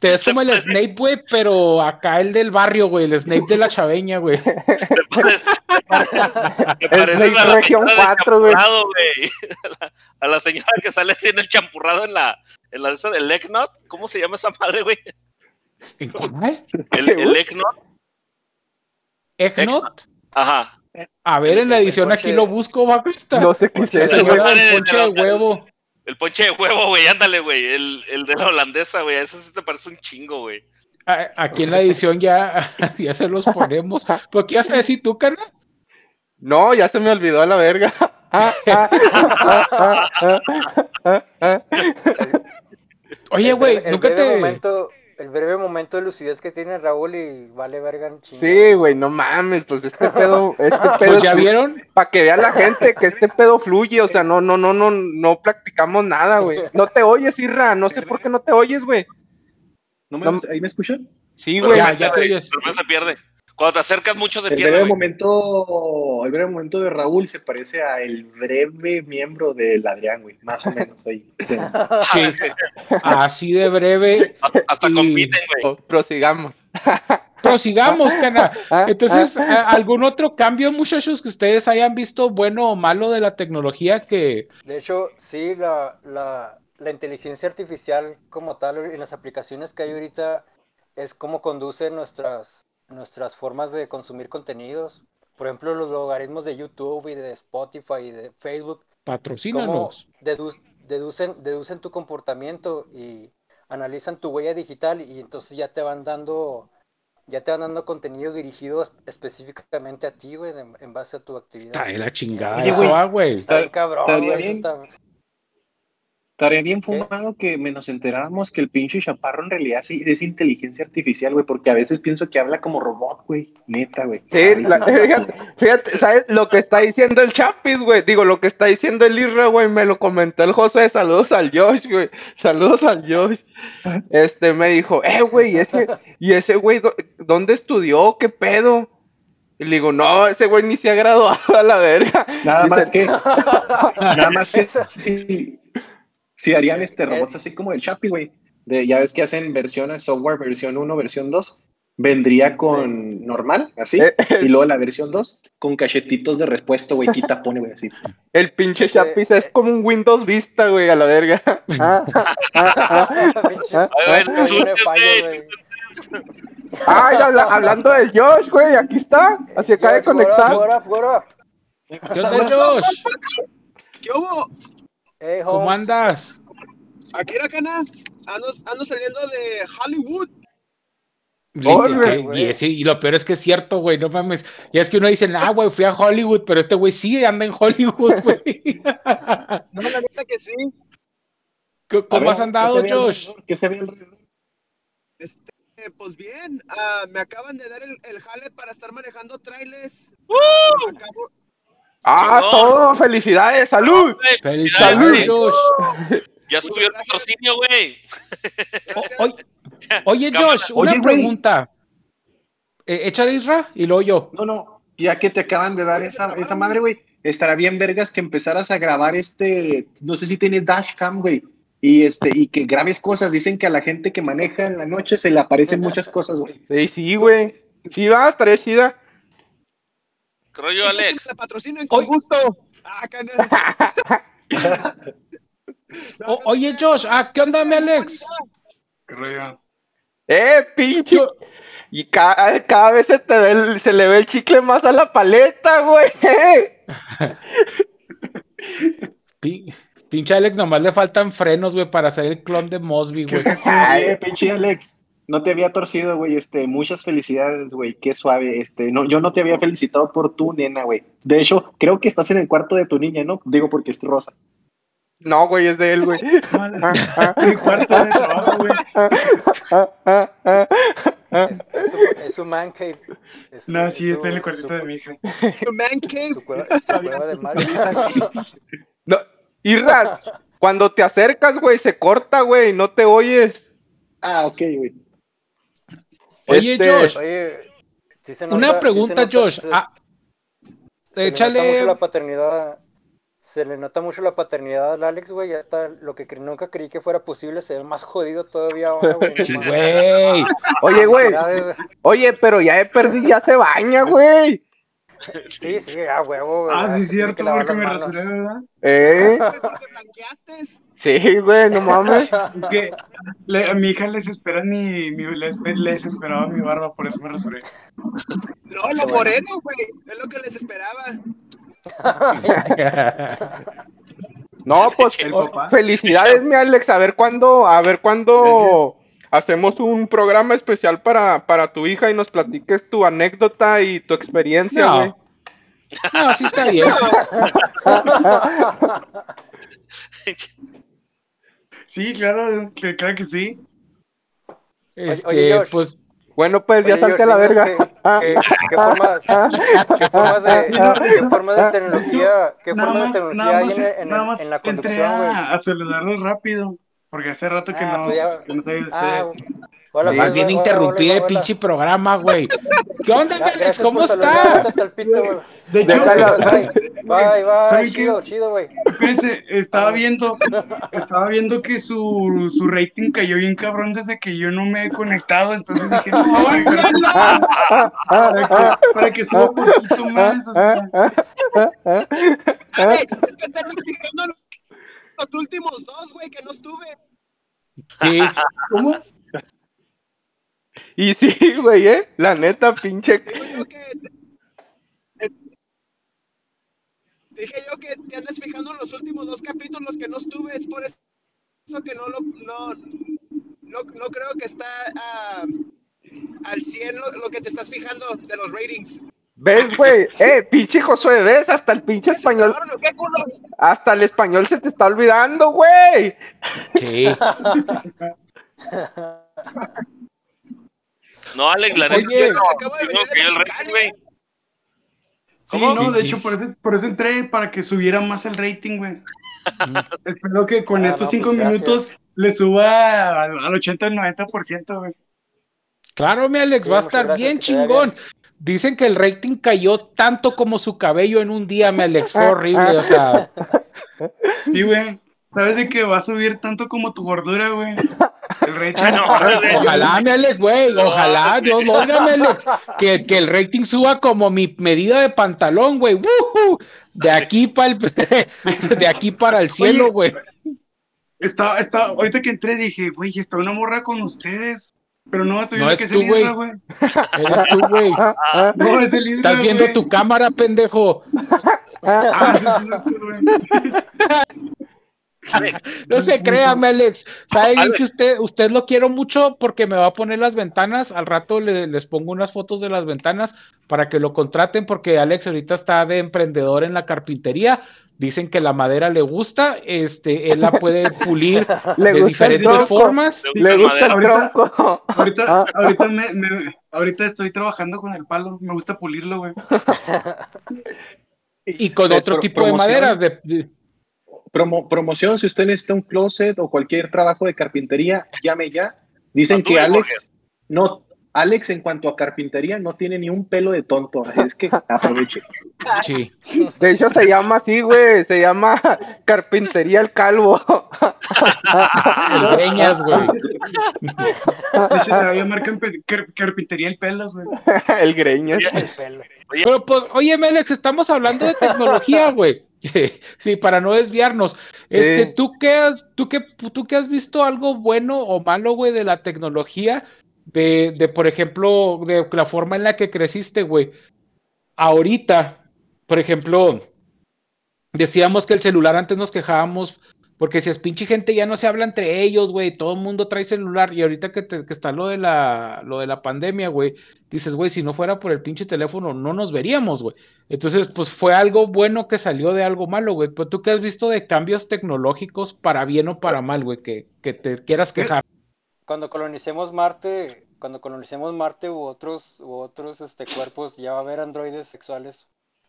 Te ves como el Snape, güey, pero acá el del barrio, güey, el Snape de la chaveña, güey. Te pareces, [laughs] te a la Región señora del 4, güey. [laughs] A la, a la señora que sale así en el champurrado en la, en la de esa del Ecknot. ¿Cómo se llama esa madre, güey? ¿En cuál? El, ¿Qué, el. ¿Egnot? Ajá. A ver, en la El edición aquí lo busco, va. No sé qué es eso, de ponche de huevo. El ponche de huevo, güey, ándale, güey. El, el de la holandesa, güey. Eso sí te parece un chingo, güey. Aquí en la edición ya, [laughs] ya se los ponemos. ¿Por qué ibas a decir tú, carnal? No, ya se me olvidó a la verga. Oye, El güey, el nunca te. momento, el breve momento de lucidez que tiene Raúl y vale verga en chingo. Sí, güey, no mames, pues este [laughs] pedo, este pedo Pues ya vieron. para que vea la gente que este pedo fluye, o sea, no, no, no, no, no practicamos nada, güey. No te oyes, Irra, no sé por qué no te oyes, güey. ¿No me- No. ¿Ahí me escuchan? Sí, güey. Ya, ya te oyes. pero se pierde. Cuando te acercas mucho se El pierde, breve momento, el breve momento de Raúl se parece a el breve miembro del Adrián, güey, más o menos ahí. [laughs] Sí. Sí, así de breve. Hasta, hasta Y- compiten, güey. Oh, Prosigamos. [laughs] Prosigamos, cana. Ah, Entonces, ah, ¿a- ¿algún otro cambio, muchachos, que ustedes hayan visto bueno o malo de la tecnología que De hecho, sí, la, la, la inteligencia artificial como tal en las aplicaciones que hay ahorita es como conduce nuestras, nuestras formas de consumir contenidos. Por ejemplo, los logaritmos de YouTube y de Spotify y de Facebook, patrocínanos? dedu- deducen, deducen tu comportamiento y analizan tu huella digital y entonces ya te van dando, ya te van dando contenidos dirigidos específicamente a ti, güey, en, en base a tu actividad. Está de la chingada Oye, eso, güey, ah. Está bien cabrón, güey, bien. está- Estaría bien ¿Qué? fumado que me nos enteráramos que el pinche chaparro en realidad sí es inteligencia artificial, güey, porque a veces pienso que habla como robot, güey. Neta, güey. Sí, la- [laughs] fíjate, fíjate, ¿sabes? Lo que está diciendo el Chapis, güey. Digo, lo que está diciendo el Isra, güey, me lo comentó el José. Saludos al Josh, güey. Saludos al Josh. Este, me dijo, eh, güey, ese, y ese güey, ¿dó- ¿dónde estudió? ¿Qué pedo? Y le digo, no, ese güey ni se ha graduado [laughs] a la verga. Nada más que, [laughs] nada más que Eso- si, si harían este robots así como el Chapi, güey. De, ya ves que hacen versiones software versión 1, versión 2. Vendría con normal, así, Eh, y luego la versión 2 con cachetitos de repuesto, güey, quita, pone, güey, así. [laughs] El pinche Ese- Chapis es como un Windows Vista, güey, a la verga. Ay, hablando del Josh, güey, aquí está. Así acaba de up, conectar. up, up? ¿Qué onda, Josh? ¿Qué hubo? Hey, ¿Cómo andas? Aquí era cana. Ando, ando saliendo de Hollywood. Y, y- lo peor es que es cierto, güey, no mames. Y es que uno dice, ah, güey, fui a Hollywood, pero este güey sí anda en Hollywood, güey. [laughs] No, la neta que sí. ¿Cómo ver, has andado, ¿qué se ve Josh? ¿Qué se ve alrededor? Este, pues bien, ah, me acaban de dar el, el jale para estar manejando trailers. Acabo- Ah, todo, felicidades, salud. Güey, Felicidades, güey. Josh. Ya subió el patrocinio, güey. Oye. Josh, una Oye, pregunta. Eh, échale Isra y luego yo. No, no, ya que te acaban de dar esa, esa madre, güey, estará bien vergas que empezaras a grabar este, no sé si tienes dashcam, güey, y este, y que grabes cosas. Dicen que a la gente que maneja en la noche se le aparecen muchas cosas, güey. Sí, sí, güey. Sí, va, estaría chida. Creo yo, Alex. La patrocinan con gusto. Ah. [laughs] O- oye, Josh, ah, ¿qué onda, mi Alex? ¿Qué rollo? Eh, pinche. Yo- Y cada, cada vez se, te ve el- se le ve el chicle más a la paleta, güey. [laughs] Pi- pinche Alex, nomás le faltan frenos, güey, para hacer el clon de Mosby, güey. Ay, pinche Alex. No te había torcido, güey. Este, muchas felicidades, güey. Qué suave. Este, no, yo no te había felicitado por tu nena, güey. De hecho, creo que estás en el cuarto de tu niña, ¿no? Digo porque es rosa. No, güey, es de él, güey. Mi cuarto de trabajo, güey. Es, es su, es su man cave. Es- No, es sí, está en el su- cuartito su- de mi hija. Tu man cave. Su cueva, su cueva de mar. No, Irra, cuando te acercas, güey, se corta, güey, no te oyes. Ah, ok, güey. Oye, Este, Josh, Oye, se una se pregunta, nota- Josh. se- Ah, se le nota mucho la paternidad. Se le nota mucho la paternidad al Alex, güey. Hasta lo que cre- nunca creí que fuera posible se ve más jodido todavía ahora, güey. [laughs] Oye, güey, oye, pero ya de perdí, ya se baña, güey. [laughs] Sí, sí, a huevo, güey. Ah, ya sí, se es cierto, que porque me rasuré, ¿verdad? Eh, blanqueaste. sí, güey, no mames. [laughs] Que le- a mi hija les espera mi, mi les, les esperaba mi barba, por eso me rasuré. No, lo moreno, güey. Es lo que les esperaba. [laughs] No, pues, El papá. felicidades, mi Alex, a ver cuándo, a ver cuándo hacemos un programa especial para, para tu hija y nos platiques tu anécdota y tu experiencia, No. güey. No, sí está bien. [laughs] Sí, claro, que- claro que sí. Este, oye, Josh. pues, Bueno, pues ya salte a la verga. ¿Qué, formas, qué formas de, qué formas de tecnología, qué formas de tecnología nada hay más, en, en- en la conducción, güey? a, a saludarlos rápido, porque hace rato que Ah, no, pues ya- que no sabía de Ah, ustedes. hola, Sí. pues, bien hola, interrumpir hola, el pinche programa, güey. ¿Qué onda, mi Gra- Alex? ¿Cómo está? pito, güey. De hecho. [laughs] Bye, bye, chido, chido, güey. Fíjense, estaba viendo, estaba viendo que su, su rating cayó bien cabrón desde que yo no me he conectado, entonces dije, no, [laughs] güey, para que, para que suba un poquito más. o sea, [laughs] Alex, es que te en los últimos dos, güey, que no estuve. Sí. [laughs] ¿Cómo? Y sí, güey, eh. La neta, pinche. Digo yo que. es- Dije yo que te andas fijando en los últimos dos capítulos que no estuve, es por eso que no lo. No, no, no creo que está ah, al 100 lo, lo que te estás fijando de los ratings. ¿Ves, güey? Eh, pinche Josué, ¿ves? Hasta el pinche ¿Se español, o hasta el español se te está olvidando, güey. Sí. [laughs] No, Alex, la neta, Oye. no, Acabo de no, venir de cayó el Mexicali, rating, güey. Sí, no, de hecho, por eso, por eso entré, para que subiera más el rating, güey. [laughs] Espero que con Ah, estos no, cinco pues, gracias. minutos le suba al, al 80 al 90%, güey. Claro, mi Alex, Sí, va a estar gracias, bien chingón. Dicen que el rating cayó tanto como su cabello en un día, mi Alex. Fue horrible, o sea. Sí, güey. ¿Sabes de que va a subir tanto como tu gordura, güey? El rating. No, [laughs] güey. Ojalá, mi Alex, güey. No, Ojalá. Dios mi Alex. Que, que el rating suba como mi medida de pantalón, güey. De aquí para el, [laughs] de aquí para el cielo, güey. Estaba, estaba, ahorita que entré dije, güey, está una morra con ustedes. Pero no, estoy No es que tú, güey. Eres tú, güey. [laughs] No, es el Isra, Estás viendo tu cámara, pendejo. Ah, Alex, [laughs] No se crea, mi [laughs] Alex. Sabe bien que usted, usted lo quiero mucho porque me va a poner las ventanas. Al rato le- les pongo unas fotos de las ventanas para que lo contraten porque Alex ahorita está de emprendedor en la carpintería. Dicen que la madera le gusta, este, él la puede [laughs] pulir Le de diferentes formas. Le gusta el tronco. Ahorita, ahorita, me, me- ahorita estoy trabajando con el palo. Me gusta pulirlo, güey. Y con De otro pro- tipo de maderas. De, de- Promo- promoción, si usted necesita un closet o cualquier trabajo de carpintería, llame ya. Dicen que. Alex, no, Alex, en cuanto a carpintería, no tiene ni un pelo de tonto, es que [laughs] aproveche. Sí. De hecho, se llama así, güey. Se llama Carpintería el Calvo. El [laughs] greñas, güey. De hecho, se va a llamar carpintería el pelos, güey. el Greñas. El pelo. Pero pues, oye, Melex, estamos hablando de tecnología, güey. [laughs] Sí, para no desviarnos. Este, ¿tú qué has, tú qué, tú qué has visto algo bueno o malo, güey, de la tecnología? De, de, por ejemplo, de la forma en la que creciste, güey. Ahorita, por ejemplo, decíamos que el celular antes nos quejábamos porque si es pinche gente ya no se habla entre ellos, güey, todo el mundo trae celular y ahorita que, te- que está lo de la lo de la pandemia, güey, dices, güey, si no fuera por el pinche teléfono no nos veríamos, güey. Entonces, pues fue algo bueno que salió de algo malo, güey. Pero tú qué has visto de cambios tecnológicos para bien o para mal, güey, que, que te quieras quejar. Cuando colonicemos Marte, cuando colonicemos Marte u otros, u otros este, cuerpos, ya va a haber androides sexuales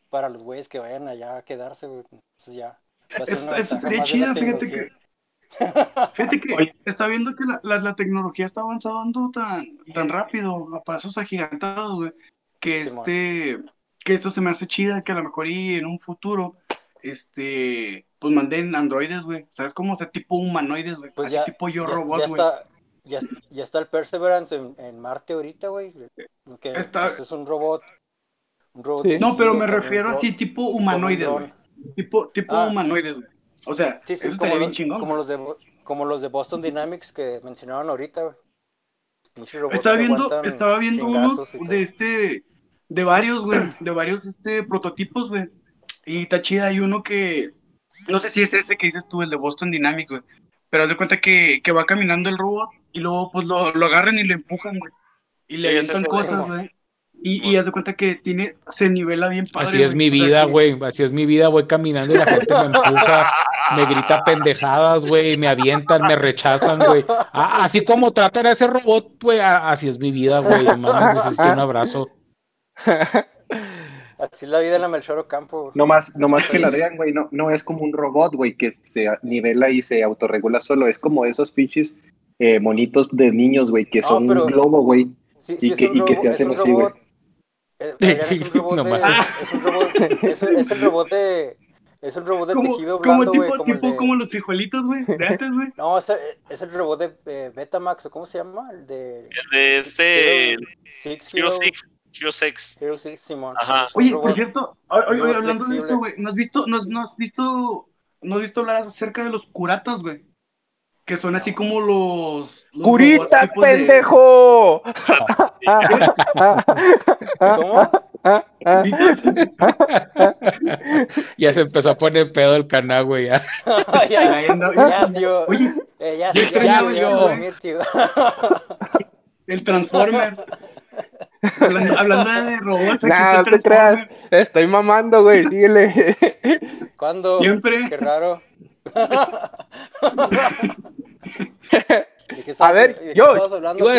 para los güeyes que vayan allá a quedarse, güey. Entonces ya. Va a ser Es- una es- ventaja estaría chida, fíjate tecnología. Fíjate que está viendo que la, la- la tecnología está avanzando tan, tan rápido, a pasos agigantados, güey, que este, que eso se me hace chida, que a lo mejor y en un futuro, este, pues manden androides, güey, ¿sabes cómo? O sea, tipo humanoides, güey, Pues así ya, tipo yo ya- robot, ya güey. está, ya, ya está el Perseverance en, en Marte ahorita, güey. Que Está- pues, es un robot. Un robot Sí. No, pero me refiero así, tipo humanoides, güey, tipo, tipo Ah. humanoides, güey. O sea, Sí, sí, eso como, estaría bien los- chingón. como los de como los de Boston Dynamics que mencionaron ahorita, güey. Estaba viendo, estaba viendo unos de este, de varios, güey, de varios este prototipos, güey. Y está chida, hay uno que, no sé si es ese que dices tú, el de Boston Dynamics, güey. Pero haz de cuenta que, que va caminando el robot y luego pues lo, lo agarran y le empujan, güey. Y Sí, le avientan cosas, güey. Y, y haz de cuenta que tiene, se nivela bien padre, Así es güey. mi O sea, vida, güey. Así es mi vida. Voy caminando y la gente me empuja, me grita pendejadas, güey. Me avientan, me rechazan, güey. Ah, así como tratan a ese robot, güey. Así es mi vida, güey. Mames, necesito un abrazo. Así es la vida en la Melchor Campo. güey. No más, no más que la Adrián, güey, no, no es como un robot, güey, que se nivela y se autorregula solo, es como esos pinches eh, monitos de niños, güey, que No, son pero- un globo, güey. Sí, Y sí, es que- un y que se es hacen así, güey. Robot. eh, Adrián, es un robot [laughs] No de, más. es un robot, es, es el robot de, es un robot de como, tejido blando, güey, tipo, como el tipo de, como los frijolitos, güey, de [laughs] antes, güey. no, es el, es el robot de eh, Betamax, o cómo se llama, el de El de este Hero Six, Hero Hero, 6. Hero 6. Hero Six, Simón. Ajá. Oye, por cierto, oye, oye, robot hablando de eso, güey, ¿no has visto, no, has- no has visto, no has visto hablar acerca de los curatas, güey? Que son así como los... los ¡Curitas, de- pendejo! ¿Cómo? curitas. [laughs] Ya se empezó a poner pedo el canal, güey. ya. ya, no, ya, tío. Oye, Eh, ya, yo ya, ya, tío. [laughs] el Transformer. hablando, hablando de robots, Nah, no te creas. Estoy mamando, güey, síguele. ¿Cuándo? Siempre. Qué raro. [laughs] ¿De qué A ver, de qué estabas hablando, a?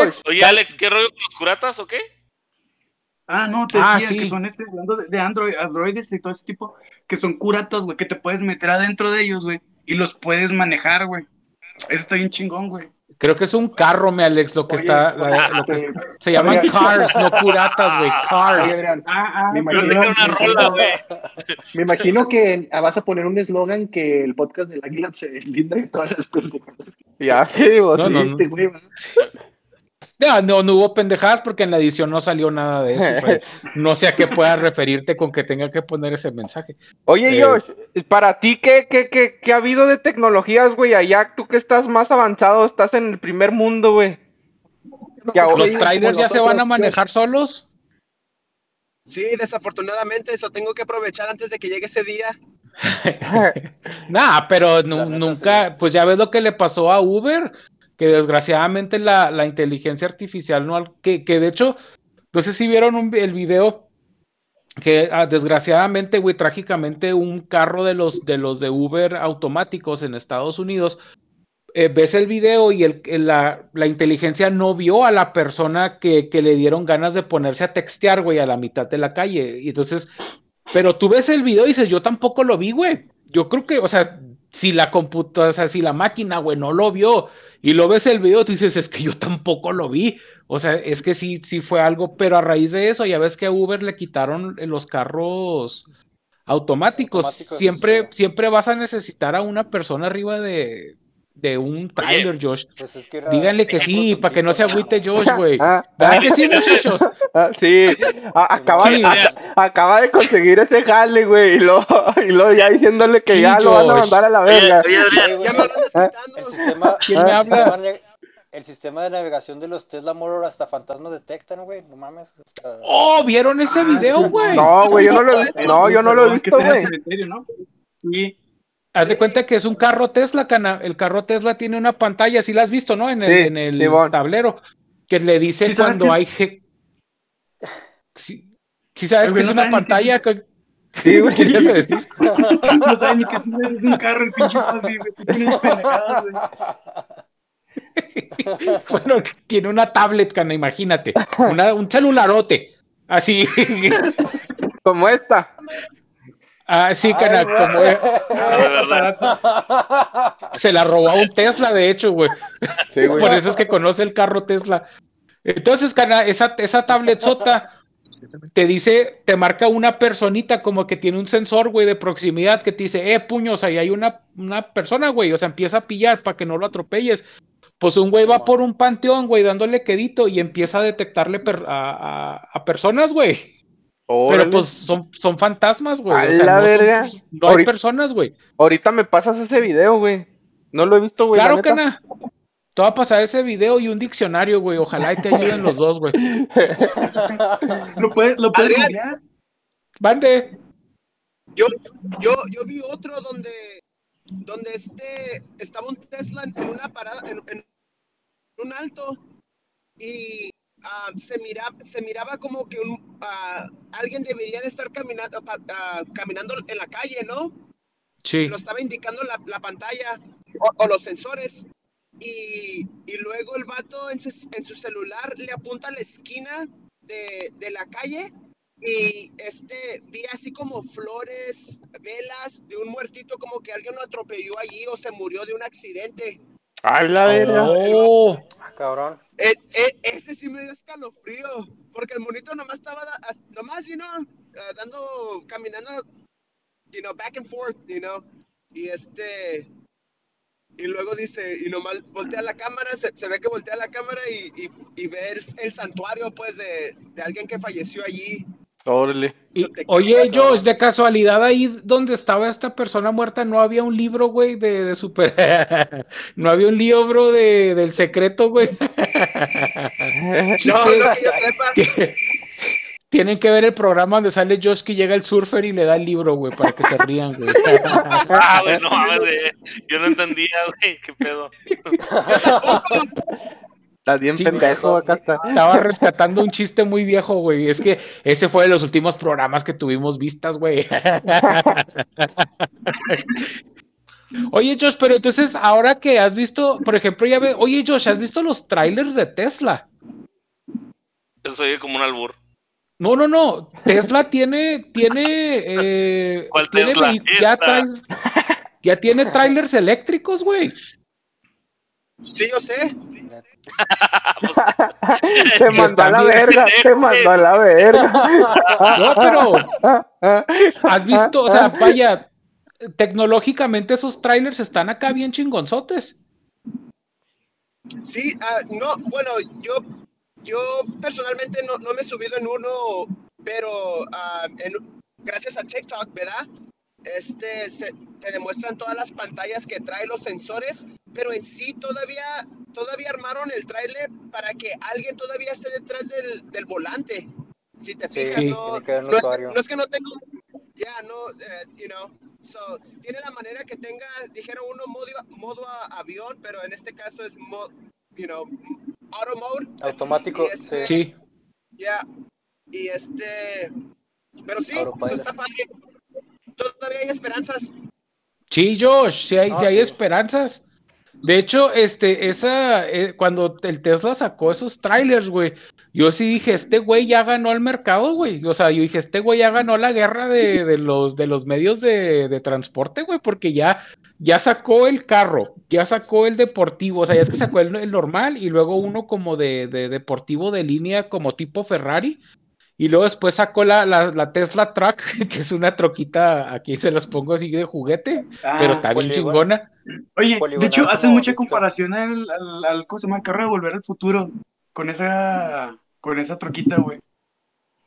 Alex. Oye, Alex, ¿qué rollo con los curatas o qué? Ah, no, te Ah, decía sí. que son este, hablando de, de Android, androides y todo ese tipo, que son curatas, güey, que te puedes meter adentro de ellos, güey, y los puedes manejar, güey. Eso está bien chingón, güey. Creo que es un carro, me Alex, lo que Oye, está, la- lo que se llaman cars, no curatas, güey, Oye, cars. Adrián, Ah, ah, Me imagino- tengo una rola, güey. [laughs] me imagino que vas a poner un eslogan que el podcast del Águila se deslinda de todas las pendejadas. ya, sí, vos No, sí. no, no. Este güey. No, no, no hubo pendejadas porque en la edición no salió nada de eso. Fred. [laughs] No sé a qué puedas referirte con que tenga que poner ese mensaje. Oye, Eh, Josh, para ti, ¿qué, qué, qué, qué ha habido de tecnologías, güey? Allá, tú que estás más avanzado, estás en el primer mundo, güey. Ahora- ¿Los trailers ya se van a manejar solos? Sí, desafortunadamente eso tengo que aprovechar antes de que llegue ese día. [laughs] Nah, pero nunca, pues ya ves lo que le pasó a Uber, que desgraciadamente la, la inteligencia artificial no, al- que, que de hecho, no sé si vieron el video que ah, desgraciadamente, güey, trágicamente un carro de los de los de Uber automáticos en Estados Unidos, eh, ves el video y el- la, la inteligencia no vio a la persona que, que le dieron ganas de ponerse a textear, güey, a la mitad de la calle. Y entonces, pero tú ves el video y dices, yo tampoco lo vi, güey. Yo creo que, o sea, si la computadora, o sea, si la máquina, güey, no lo vio y lo ves el video, tú dices, es que yo tampoco lo vi. O sea, es que sí, sí fue algo, pero a raíz de eso, ya ves que a Uber le quitaron los carros automáticos. Automáticos, siempre, sí. siempre vas a necesitar a una persona arriba de, de un trailer, Josh. Pues es que era- Díganle que sí, para que no se agüite Josh, güey. [laughs] Ah, ¿Verdad que sí, muchachos? [laughs] ah, sí, A- acaba, Sí, a- mira. [laughs] acaba de conseguir ese jale, güey, y luego, y luego ya diciéndole que Sí, ya lo van a Josh. mandar a la verga. Ya me lo andas Ah. quitando. El sistema, ¿Quién el me habla? el sistema de navegación de los Tesla Motor hasta fantasmas detectan, güey. No mames. hasta- Oh, ¿vieron ese Ah, video, güey? No, güey, yo no lo he visto, no, yo no lo he visto, güey. Sí, Haz de cuenta que es un carro Tesla, cana. El carro Tesla tiene una pantalla, sí la has visto, ¿no? En el, Sí, en el Simón. tablero. Que le dice Sí, ¿sabes cuando hay. ge- Sí, sí sabes que es no una pantalla. que- Sí, güey. [laughs] ¿Qué a decir? [laughs] no saben ni qué tienes, es un carro el pinche papi, güey. Tú tienes pendejadas, güey. Bueno, tiene una tablet, cana, imagínate. Una- un celularote. Así. [laughs] Como esta. Así, Ay, cana, güey. como es- Ah, se la robó a un Tesla, de hecho, güey. Sí, güey. Por eso es que conoce el carro Tesla. Entonces, cana, esa, esa tablet sota te dice, te marca una personita como que tiene un sensor, güey, de proximidad que te dice, eh, puños, ahí hay una, una persona, güey, o sea, empieza a pillar para que no lo atropelles. Pues un güey va por un panteón, güey, dándole quedito y empieza a detectarle per- a, a- a personas, güey. Pero pues son, son fantasmas, güey. A O sea, la no, son- verga. no hay Ahorita- personas, güey. Ahorita me pasas ese video, güey. No lo he visto, güey. la Claro, cana. Te va a pasar ese video y un diccionario, güey. Ojalá y te ayuden los dos, güey. [laughs] Lo puedes, lo puedes. Mande. Yo, yo, yo vi otro donde, donde este, estaba un Tesla en una parada, en, en un alto, y ah, se, miraba, se miraba como que un, ah, alguien debería de estar caminando, ah, caminando en la calle, ¿no? Sí. Lo estaba indicando la, la pantalla o, o los sensores. Y, y luego el vato en su, en su celular le apunta a la esquina de, de la calle y este vi así como flores, velas de un muertito como que alguien lo atropelló allí o se murió de un accidente. A la verga. Oh, Ah, Cabrón. E- e- ese sí me dio escalofrío, porque el monito nomás estaba, da- as- nomás, you know, ah, dando, caminando, you know, back and forth, you know, y este, y luego dice, y nomás voltea la cámara, se, se ve que voltea la cámara y, y, y ve el, el santuario, pues, de, de alguien que falleció allí. Órale. y- oye, Josh, de casualidad ahí donde estaba esta persona muerta, no había un libro, güey, de, de super. [laughs] no había un libro de, del secreto, güey. [laughs] [laughs] No, no que yo sepa. Tienen que ver el programa donde sale Josh que llega el surfer y le da el libro, güey, para que se rían, güey. Ah, güey, no mames. Yo no entendía, güey. ¿Qué pedo? Estás bien Sí, pendejo, acá está. Estaba rescatando un chiste muy viejo, güey. Es que ese fue de los últimos programas que tuvimos vistas, güey. [laughs] Oye, Josh, pero entonces, ahora que has visto, por ejemplo, ya ve, oye, Josh, ¿has visto los trailers de Tesla? Eso oye como un albur. No, no, no. Tesla tiene, tiene, eh, [laughs] ¿Cuál tiene Tesla? ya, traes- ya tiene trailers eléctricos, güey. Sí, yo sé. [laughs] Te mandó a la verga, te pendejos, mandó a la verga. No, pero has [laughs] visto, o sea, vaya, tecnológicamente esos trailers están acá bien chingonzotes. Sí, ah, no, bueno, yo, yo personalmente no, no me he subido en uno, pero ah, en- gracias a TikTok, ¿verdad? Este, se- te demuestran todas las pantallas que trae los sensores, pero en sí todavía, todavía armaron el trailer para que alguien todavía esté detrás del, del volante. Si te fijas, Sí. no, no, es, usuario. no es que no tenga, ya, no, eh, you know, so, tiene la manera que tenga, dijeron uno modo, modo a- avión, pero en este caso es modo, you know, auto mode. Automático, este, sí. Ya, y este, pero sí, eso está padre. Todavía hay esperanzas. Sí, Josh, sí hay, No, sí hay sí. esperanzas. De hecho, este, esa, eh, cuando el Tesla sacó esos trailers, güey, Yo sí dije, este güey ya ganó el mercado, güey. O sea, yo dije, este güey ya ganó la guerra de, de los, de los medios de, de transporte, güey, porque ya, ya sacó el carro, ya sacó el deportivo, o sea, ya es que sacó el, el normal y luego uno como de, de deportivo de línea como tipo Ferrari. Y luego después sacó la, la, la Tesla Truck, [laughs] que es una troquita, aquí se las pongo así de juguete, Ah, pero está bien chingona. Oye, de hecho, hacen como mucha comparación al, al, al, ¿cómo se llama? El carro de Volver al Futuro, con esa, con esa troquita, güey.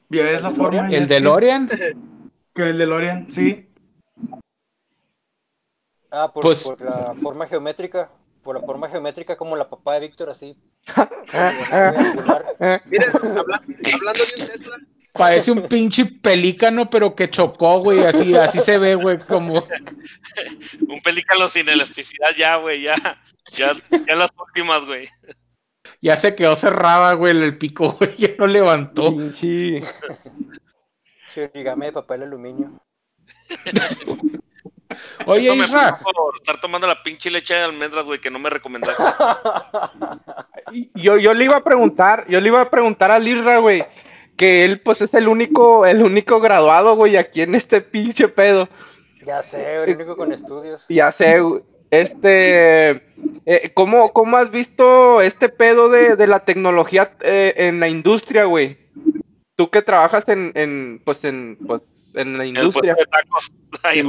Ya ves la forma. El es DeLorean, que- [laughs] Con el DeLorean, sí. Ah, por, Pues- por la forma geométrica. Por la forma geométrica como la papá de Víctor, así. [laughs] Mira, habla- hablando de un Tesla, parece un pinche pelícano, pero que chocó, güey, así, así se ve, güey, como... Un pelícano sin elasticidad ya, güey, ya. Ya, ya las últimas, güey. Ya se quedó cerrada, güey, el pico, güey, ya no levantó. Pinche. Chirigame de papel aluminio. [laughs] Oye, Eso me Isra, pasó por estar tomando la pinche leche de almendras, güey, que no me recomendaste. [laughs] Yo, yo le iba a preguntar, yo le iba a preguntar al Isra, güey, que él pues es el único, el único graduado, güey, aquí en este pinche pedo. Ya sé, el único con estudios. Ya sé, güey, este, eh, ¿cómo, ¿cómo has visto este pedo de, de la tecnología eh, en la industria, güey? Tú que trabajas en, en, pues, en, pues, en la el industria. de tacos. [laughs] Ahí.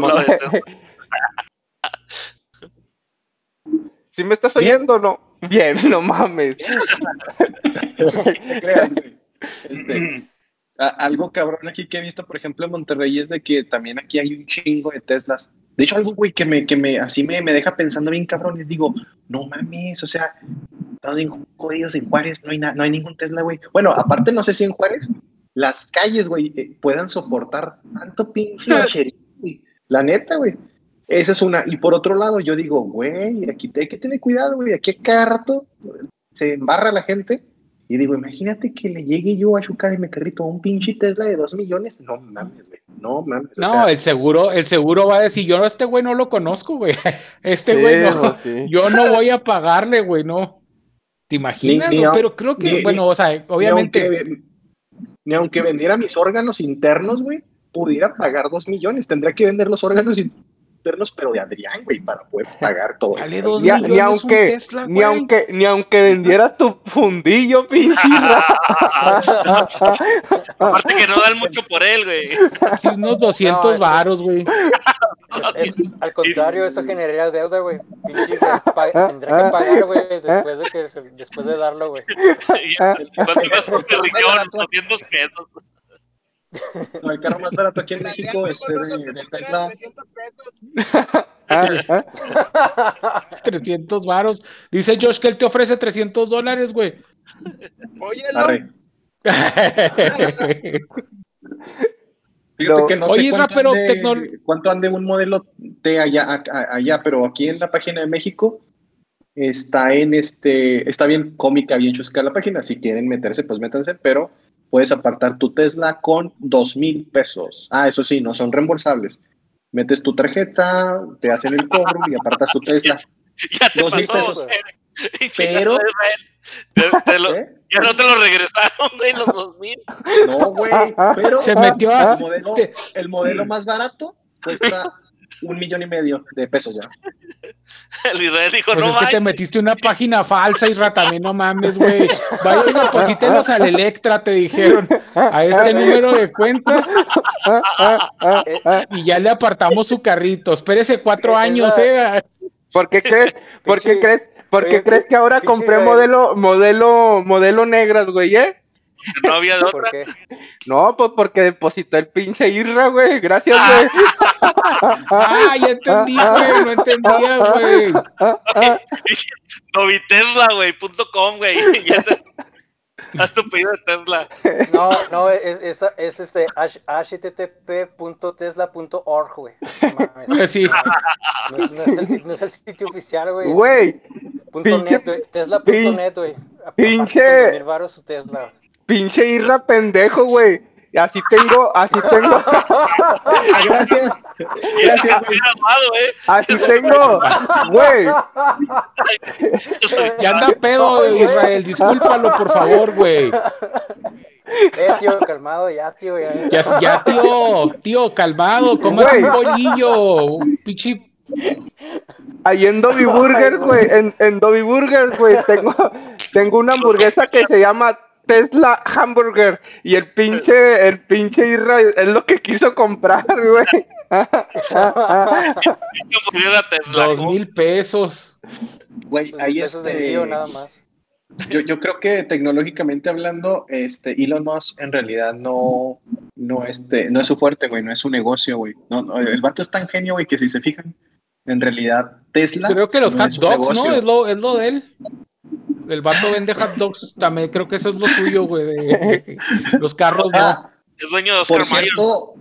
¿Sí [laughs] me estás oyendo no? Bien, [laughs] no mames. Este, a- algo cabrón aquí que he visto, por ejemplo, en Monterrey es de que también aquí hay un chingo de Teslas. De hecho, algo, güey, que me, que me, así me, me deja pensando bien cabrón, les digo, no mames, o sea, estamos bien jodidos en Juárez, no hay, na- no hay ningún Tesla, güey. Bueno, aparte, no sé si en Juárez, las calles, güey, eh, puedan soportar tanto pinche. [laughs] La neta, güey. Esa es una. Y por otro lado, yo digo, güey, aquí hay que tener cuidado, güey. Aquí a cada rato se embarra la gente. Y digo, imagínate que le llegue yo a chocar en mi carrito a un pinche Tesla de dos millones. No mames, güey. No mames. o no, sea, el seguro, el seguro va a decir, yo a este güey no lo conozco, güey. [laughs] Este Sí, güey no, sí. [laughs] yo no voy a pagarle, güey, no. ¿Te imaginas? Ni- ni Pero creo que, ni- bueno, ni- o sea, obviamente, Ni aunque, ni aunque vendiera mis órganos internos, güey, pudiera pagar dos millones. Tendría que vender los órganos internos, pero de Adrián, güey, para poder pagar todo esto. dos Ni, ni un aunque, Tesla, ni aunque, ni aunque vendieras tu fundillo, [laughs] pinche. Aparte que no dan mucho por él, güey. Sí, unos 200 No, eso- varos, güey. Es- al contrario, eso generaría deuda, güey. Pinche tendrá que pagar, güey, después de que después de darlo, güey. Y- ¿Cuánto cuesta un riñón? 200 pesos. No, el carro más barato aquí en México es de, de Tesla. 300 pesos. [laughs] Ah, ah. [laughs] 300 varos. Dice Josh que él te ofrece 300 dólares, güey. Óyelo. Arre. [laughs] Fíjate que no Oye, sé cuánto, pero ande, tecnol- cuánto ande un modelo T allá, a- a- allá, pero aquí en la página de México está en este, está bien cómica, bien chusca la página. Si quieren meterse, pues métanse, pero puedes apartar tu Tesla con dos mil pesos. Ah, eso sí, no son reembolsables. Metes tu tarjeta, te hacen el cobro y apartas tu Tesla. [laughs] Ya te Dos mil pasó. pesos. [laughs] Pero- Te- te lo- ¿Eh? ya no te lo regresaron, güey, los 2000. No, güey, pero Se metió a- el modelo, el modelo [laughs] más barato cuesta un millón y medio de pesos ya. [laughs] El Israel dijo, Pues no es que te metiste una página falsa, Isra, también no mames, güey. [laughs] Vaya y deposítelos al Electra, te dijeron, a este número de cuenta [laughs] y ya le apartamos su carrito. Espérese cuatro años, eh. ¿Por qué crees? ¿Por qué crees? ¿Por qué crees que ahora compré Israel. modelo, modelo, modelo negras, güey, eh? No había de ¿Por otra. qué? No, pues porque depositó el pinche Irra, güey. Gracias, güey. Ah, ya entendí, güey. No entendía, güey. Novitesla, güey, punto com, güey. [laughs] Ya te... Haz tu pedido de Tesla. No, no, es, es, es este h- http.tesla.org, güey. No mames. Sí. No es, no es el, no es el sitio oficial, güey. Güey, punto pinche- net, güey. Tesla.net, güey. pinche- mil baros su Tesla. Pinche Irra pendejo, güey. así tengo, así tengo, [laughs] gracias. Gracias, güey. Armado, eh. así tengo, güey. Ya anda pedo, Israel. Discúlpalo, por favor, güey. Eh, tío, calmado, ya, tío, ya. Ya, ya, tío, tío, calmado, comas un Güey. bolillo, un pinche Ahí en Dobby Burgers, güey, en, en Dobby Burgers, güey, tengo, tengo una hamburguesa que se llama Tesla Hamburger y el pinche, el pinche Irra es lo que quiso comprar, güey. Dos mil pesos. Güey, ahí Pesos de este, envío nada más. Yo, yo creo que tecnológicamente hablando, este Elon Musk en realidad no, no, este, no es su fuerte, güey, no es su negocio, güey. No, no, el vato es tan genio, güey, que si se fijan, en realidad Tesla. Creo que los no hot es dogs, ¿no? negocio. Es lo, es lo de él. El vato vende hot dogs, también creo que eso es lo suyo, güey. de- [laughs] Los carros, no. Ah, Es dueño de Oscar por Mayer. cierto,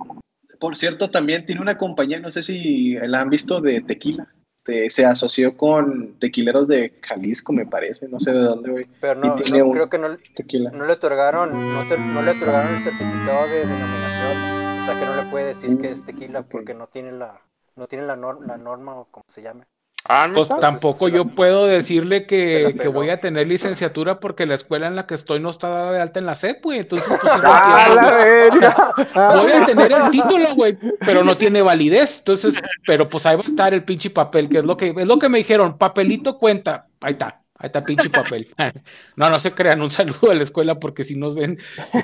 por cierto, también tiene una compañía, no sé si la han visto de tequila. Este, se asoció con tequileros de Jalisco, me parece, no sé de dónde, güey. Pero no, Y tiene no, un- creo que no, Tequila. no le otorgaron, no, te- no le otorgaron el certificado de denominación. O sea que no le puede decir que es tequila porque no tiene la, no tiene la, nor- la norma o como se llame. Ah, Pues tampoco yo puedo decirle que, voy a tener licenciatura porque la escuela en la que estoy no está dada de alta en la SEP, güey. Entonces, pues, Ah, la verga. [laughs] voy a tener el título, güey, pero no tiene validez. Entonces, pero pues ahí va a estar el pinche papel, que es lo que, es lo que me dijeron, papelito cuenta. Ahí está, ahí está pinche papel. [laughs] No, no se crean, un saludo a la escuela porque si nos ven,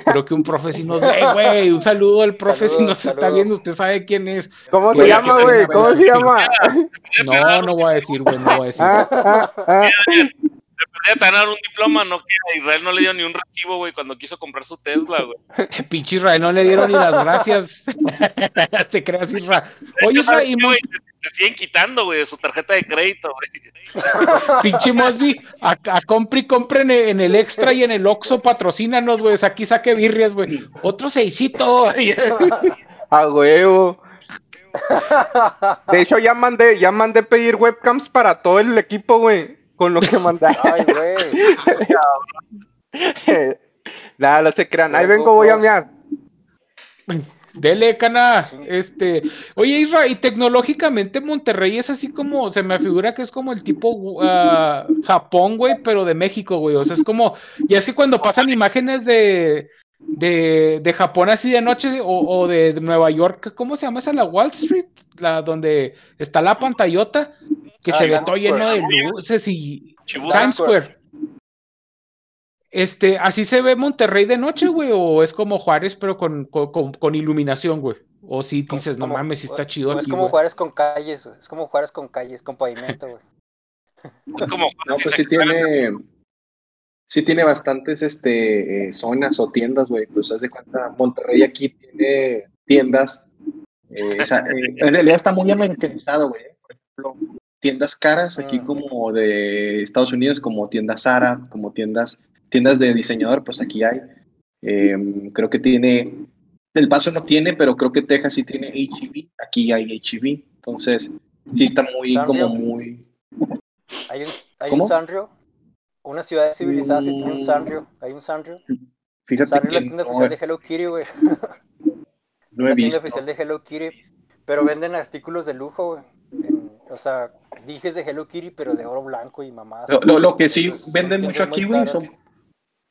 creo que un profe si nos ve, [laughs] güey, un saludo al profe si Saludos, nos está viendo, usted sabe quién es. ¿Cómo se llama, güey? ¿Cómo se llama? No, no voy a decir, güey, no voy a decir. Ah, ah. Debería tener un diploma, no que a Israel no le dio ni un recibo, güey, cuando quiso comprar su Tesla, güey. [laughs] Pinche Israel, no le dieron ni las gracias. Te creas, Israel. Oye, Israel, y te, siguen quitando, güey, de su tarjeta de crédito, güey. [laughs] pinche Mosby, a, a compre y compre en el, en el extra y en el Oxxo, patrocínanos, güey. Aquí saque birrias, güey. Otro seisito. A huevo. De hecho, ya mandé, ya mandé pedir webcams para todo el equipo, güey. Con lo que mandé. [laughs] Ay, güey. [laughs] Nada, no se crean. Ahí vengo, voy a mear. Dele, cana. Este, oye, Israel, y tecnológicamente Monterrey es así como, se me figura que es como el tipo ah, Japón, güey, pero de México, güey. O sea, es como, ya es que cuando pasan imágenes de, de, de Japón así de noche o, o de Nueva York, ¿cómo se llama esa? La Wall Street, la donde está la pantallota, que Ah, se ve todo lleno de luces y. Times Square. Este, así se ve Monterrey de noche, güey, o es como Juárez, pero con, con, iluminación, güey. O si dices, no mames, si está chido no, aquí, Es como. Juárez con calles, güey. Es como Juárez con calles, con pavimento, güey. [laughs] No, pues sí tiene, sí tiene bastantes este, eh, zonas o tiendas, güey. Pues haz de cuenta, Monterrey aquí tiene tiendas. eh, o sea, eh, en realidad está muy americanizado, güey. Por ejemplo, tiendas caras aquí Mm. como de Estados Unidos, como tiendas Zara, como tiendas, tiendas de diseñador, pues aquí hay. Eh, creo que tiene, El Paso no tiene, pero creo que Texas sí tiene HEB. Aquí hay HEB. Entonces, sí está muy, Sanrio. como muy... Hay un, hay ¿Cómo? un Sanrio. Una ciudad civilizada sí tiene un Mm. Sanrio. Hay un Sanrio. Fíjate Sanrio es la que tienda no, oficial de Hello Kitty, güey. [laughs] no he La tienda visto. oficial de Hello Kitty. Pero venden artículos de lujo, güey. En- O sea, dijes de Hello Kitty, pero de oro blanco y mamadas. Lo, lo- lo que sí venden mucho aquí, güey, son.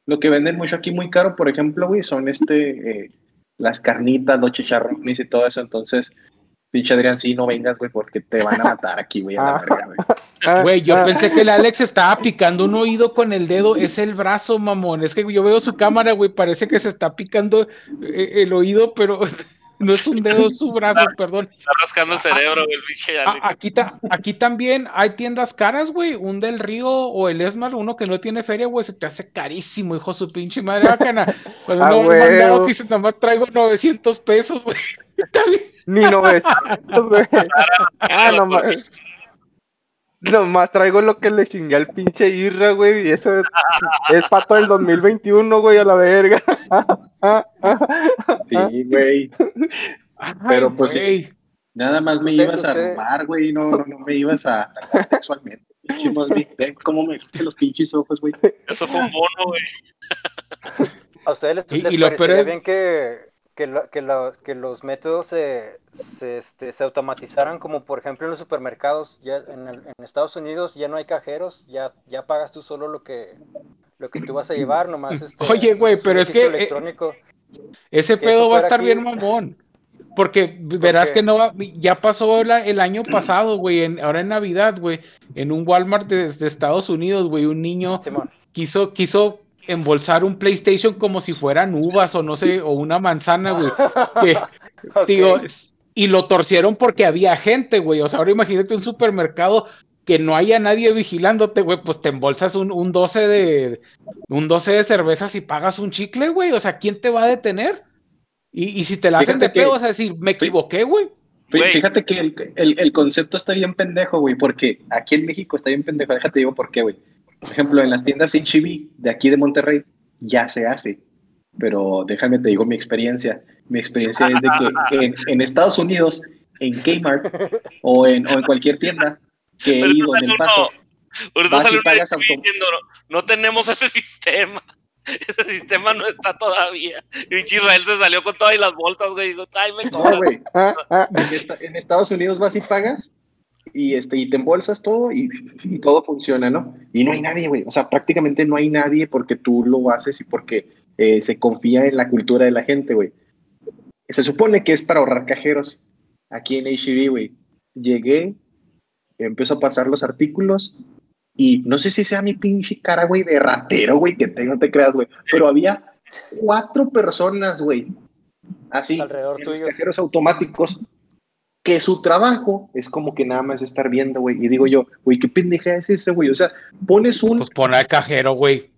Lo que venden mucho aquí muy caro, por ejemplo, güey, son este. eh, las carnitas, los chicharrones y todo eso. Entonces, pinche Adrián, sí, no vengas, güey, porque te van a matar aquí, güey, a la Ah. verga, güey. [laughs] Ah, Güey, yo ah, pensé que el Alex estaba picando un oído con el dedo, es el brazo, mamón. Es que yo veo su cámara, güey, parece que se está picando eh, el oído, pero [laughs] no es un dedo, es su brazo, perdón. Está rascando el cerebro, güey, el pinche A- Alex. aquí, ta- aquí también hay tiendas caras, güey. Un del Río o el Esmar, uno que no tiene feria, güey, se te hace carísimo, hijo su pinche madre bacana. Cuando Ah, no huevo. mandado que dices, nomás traigo 900 pesos, güey. [laughs] Ni 900, güey. Ah, nomás. Nomás traigo lo que le chingué al pinche Irra, güey. Y eso es, es para todo el 2021, güey, a la verga. Sí, güey. Pero, pues, sí. Nada más me Usted- ibas a robar, güey, no, no, no me ibas a atacar sexualmente. [laughs] Cómo me viste los pinches ojos, güey. Eso fue un bono, güey. ¿A ustedes les, Y- les y lo parecería peor es- bien que, que, lo- que, lo- que los métodos se, se, este, se automatizaran, como por ejemplo en los supermercados. Ya en, el- en Estados Unidos ya no hay cajeros, ya, ya pagas tú solo lo que, lo que tú vas a llevar, nomás. Este, Oye, güey, pero es que, eh, electrónico. Ese que pedo va a estar aquí. bien mamón. Porque verás que no va, ya pasó la- el año pasado, güey, en- ahora en Navidad, güey, en un Walmart de, de Estados Unidos, güey, un niño Simón. quiso, quiso embolsar un PlayStation como si fueran uvas o no sé, o una manzana, güey. que, [laughs] digo, y lo torcieron porque había gente, güey. O sea, ahora imagínate un supermercado que no haya nadie vigilándote, güey, pues te embolsas un, un 12 de un 12 de cervezas y pagas un chicle, güey. O sea, ¿quién te va a detener? Y, y si te la hacen Fíjate de pedo, que- vas a decir, me equivoqué, güey. Fí- Güey. Fíjate que el, el- el concepto está bien pendejo, güey, porque aquí en México está bien pendejo. Déjate digo por qué, güey. Por ejemplo, en las tiendas HB de aquí de Monterrey ya se hace. Pero déjame te digo mi experiencia. Mi experiencia es de que [laughs] en, en Estados Unidos, en Kmart o en, o en cualquier tienda que he ido en el paso, Vas y pagas diciendo, no, no tenemos ese sistema. [laughs] Ese sistema no está todavía. Y Israel se salió con todas las bolsas, güey. Digo, ay, me no, güey. Ah, ah, En, esta- en Estados Unidos vas y pagas y, este, y te embolsas todo y, y todo funciona, ¿no? Y no hay nadie, güey. O sea, prácticamente no hay nadie porque tú lo haces y porque eh, se confía en la cultura de la gente, güey. Se supone que es para ahorrar cajeros. Aquí en HB, güey. Llegué, empiezo a pasar los artículos y no sé si sea mi pinche cara, güey, de ratero, güey, que tengo, no te creas, güey. Pero había cuatro personas, güey. Así, Alrededor en los cajeros automáticos que su trabajo es como que nada más estar viendo, güey. Y digo yo, güey, ¿qué pendeja es ese, güey? O sea, pones un, Pues pon al cajero, güey.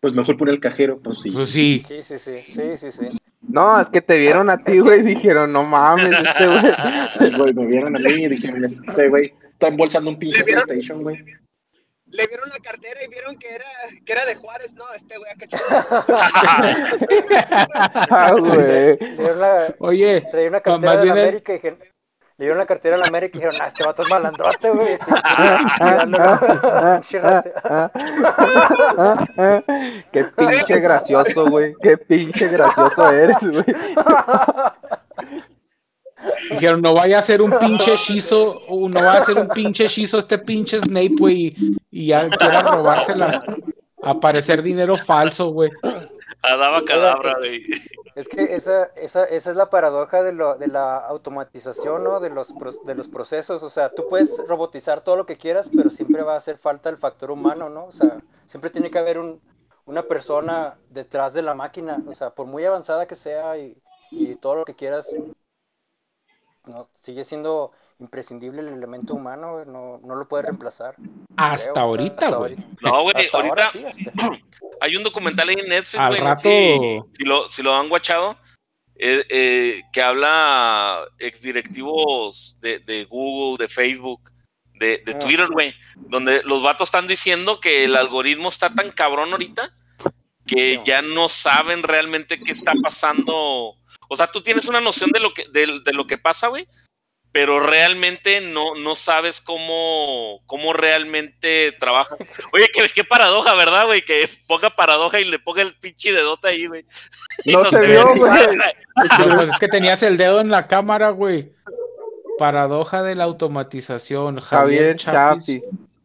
pues mejor pone el cajero, pues sí. Pues sí. Sí, sí, sí, sí, sí, sí. No, es que te vieron a ti, güey, dijeron, no mames, este güey. Güey, me vieron a mí y dijeron, este güey está embolsando un pinche. PlayStation, güey. Le vieron la cartera y vieron que era, que era de Juárez. No, este güey acá [laughs] Ah, güey. Oye, traía una No, cartera de América y dijeron, le dieron la cartera de la América y dijeron, ah, este vato es malandrote, güey. [laughs] [laughs] [laughs] Qué pinche gracioso, güey. Qué pinche gracioso eres, güey. dijeron, no vaya a ser un pinche hechizo, no va a ser un pinche hechizo este pinche Snape, güey, y, y ya quiera robárselas, aparecer dinero falso, güey. Adaba cadabra, güey. Es que esa, esa, esa es la paradoja de, lo, de la automatización, ¿no? De los, de los procesos. O sea, tú puedes robotizar todo lo que quieras, pero siempre va a hacer falta el factor humano, ¿no? O sea, siempre tiene que haber un, una persona detrás de la máquina. O sea, por muy avanzada que sea y, y todo lo que quieras, no, sigue siendo imprescindible el elemento humano, güey, no, no lo puedes reemplazar. Hasta creo, ahorita, güey. No, güey, Hasta ahorita ahora sí, hasta- [clears throat] hay un documental ahí en Netflix, Al rato- Si, si lo, si lo han guachado, eh, eh, que habla exdirectivos de, de Google, de Facebook, de, de Ah. Twitter, güey, donde los vatos están diciendo que el algoritmo está tan cabrón ahorita que ya no saben realmente qué está pasando. O sea, tú tienes una noción de lo que, de, de lo que pasa, güey, pero realmente no, no sabes cómo, cómo realmente trabaja. Oye, qué, qué paradoja, ¿verdad, güey? Que ponga paradoja y le ponga el pinche dedote ahí, güey. [laughs] No se vio, güey. [laughs] No, pues es que tenías el dedo en la cámara, güey. Paradoja de la automatización. Javier, Javier Chapis. Sí,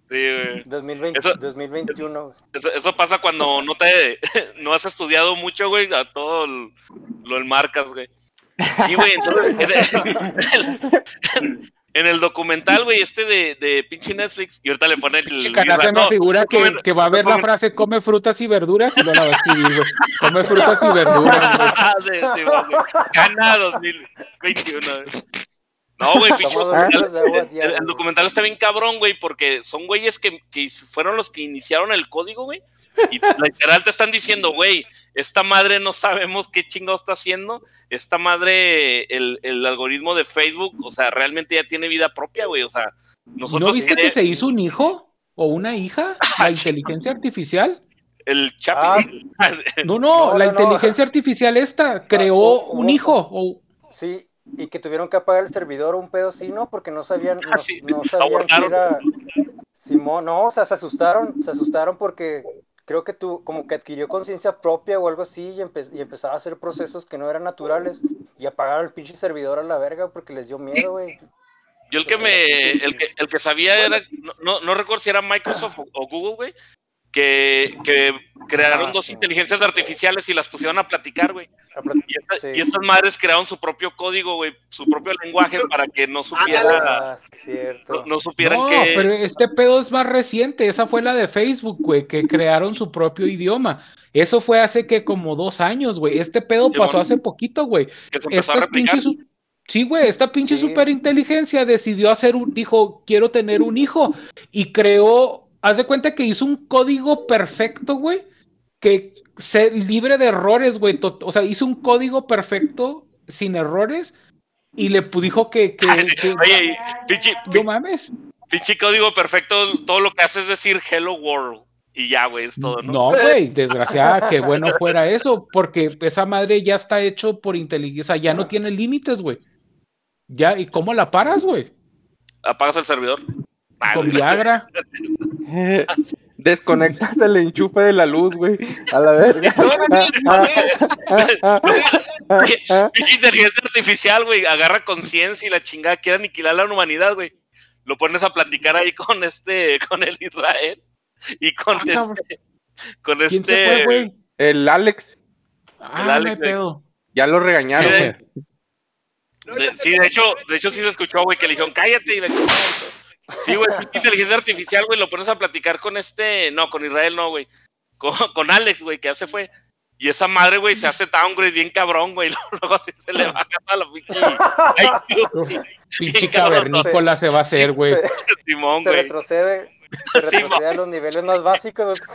güey. 2020, Eso- 2021. Eso, eso pasa cuando no te [laughs] no has estudiado mucho, güey, a todo el- lo del marcas, güey. Sí, güey, entonces [laughs] en el, en el documental, güey, este de, de pinche Netflix, y ahorita le pone el. Chican hace una no, figura que, que va a ver la frase come frutas y verduras y no la va a escribir, güey. Come frutas y verduras, güey. [laughs] Sí, sí, güey. Gana 2021. güey. No, güey, pinche el documental está bien cabrón, güey, porque son güeyes que, que fueron los que iniciaron el código, güey. Y literal te están diciendo, güey, esta madre no sabemos qué chingado está haciendo. Esta madre, el, el algoritmo de Facebook, o sea, realmente ya tiene vida propia, güey. O sea, ¿No nosotros viste quere- que se hizo un hijo o una hija? [laughs] Ah, La inteligencia artificial. el Chapi. [laughs] No, no, No, la no, no. inteligencia artificial esta creó hubo- un hijo. o- Sí, y que tuvieron que apagar el servidor o un pedo así, ¿no? Porque no sabían, no, Ah, sí, no sabían que era Simón, no, o sea, se asustaron, se asustaron porque creo que tú como que adquirió conciencia propia o algo así y, empe- y empezaba a hacer procesos que no eran naturales y apagaron el pinche servidor a la verga porque les dio miedo, güey. Yo el que me, el que, el que sabía era, no, no, no recuerdo si era Microsoft o, o Google, güey, que, que crearon Ah, dos sí. inteligencias artificiales y las pusieron a platicar, güey. Y, esta- Sí. y estas madres crearon su propio código, güey, su propio [laughs] lenguaje para que no supiera, Ah, sí, cierto. no, no supieran No, que... pero este pedo es más reciente. Esa fue la de Facebook, güey, que crearon su propio idioma. Eso fue hace que como dos años, güey. Este pedo Sí, pasó bueno. hace poquito, güey. que se empezó a Estas replicar. pinches. su- Sí, güey, esta pinche Sí. superinteligencia decidió hacer un. Dijo, quiero tener un hijo. Y creó. Haz de cuenta que hizo un código perfecto, güey. Que se libre de errores, güey. O sea, hizo un código perfecto, sin errores. Y le dijo que. que, [laughs] que- Oye, pinche, no mames. pinche código perfecto, todo lo que hace es decir hello world. Y ya, güey, es todo, ¿no? No, güey, desgraciada, que bueno fuera eso, porque esa madre ya está hecho por inteligencia, ya no tiene límites, güey. Ya, ¿y cómo la paras, güey? Apagas el servidor. Con. Viagra. [laughs] Desconectas el enchufe de la luz, güey. A la verga. Pinche inteligencia artificial, güey, agarra conciencia y la chingada quiere aniquilar a la humanidad, güey. Lo pones a platicar ahí con este, con el Israel y con Ah, cabrón. este, con ¿Quién este, se fue, güey? El Alex, Ah, el no hay Alex, pedo. ya lo regañaron. Sí, güey. No, de- sí, de hecho, de hecho sí se escuchó, güey, que le dijeron cállate y la chingada. Sí, güey, inteligencia artificial, güey, lo pones a platicar con este, no, con Israel no, güey, con, con Alex, güey, que ya se fue. Y esa madre, güey, se hace downgrade bien cabrón, güey. [laughs] Luego así se le baja a la pinche. [laughs] Pinche cavernícola se va a hacer, güey. [laughs] Se, retrocede, se [laughs] Sí, retrocede a los niveles más básicos. [laughs]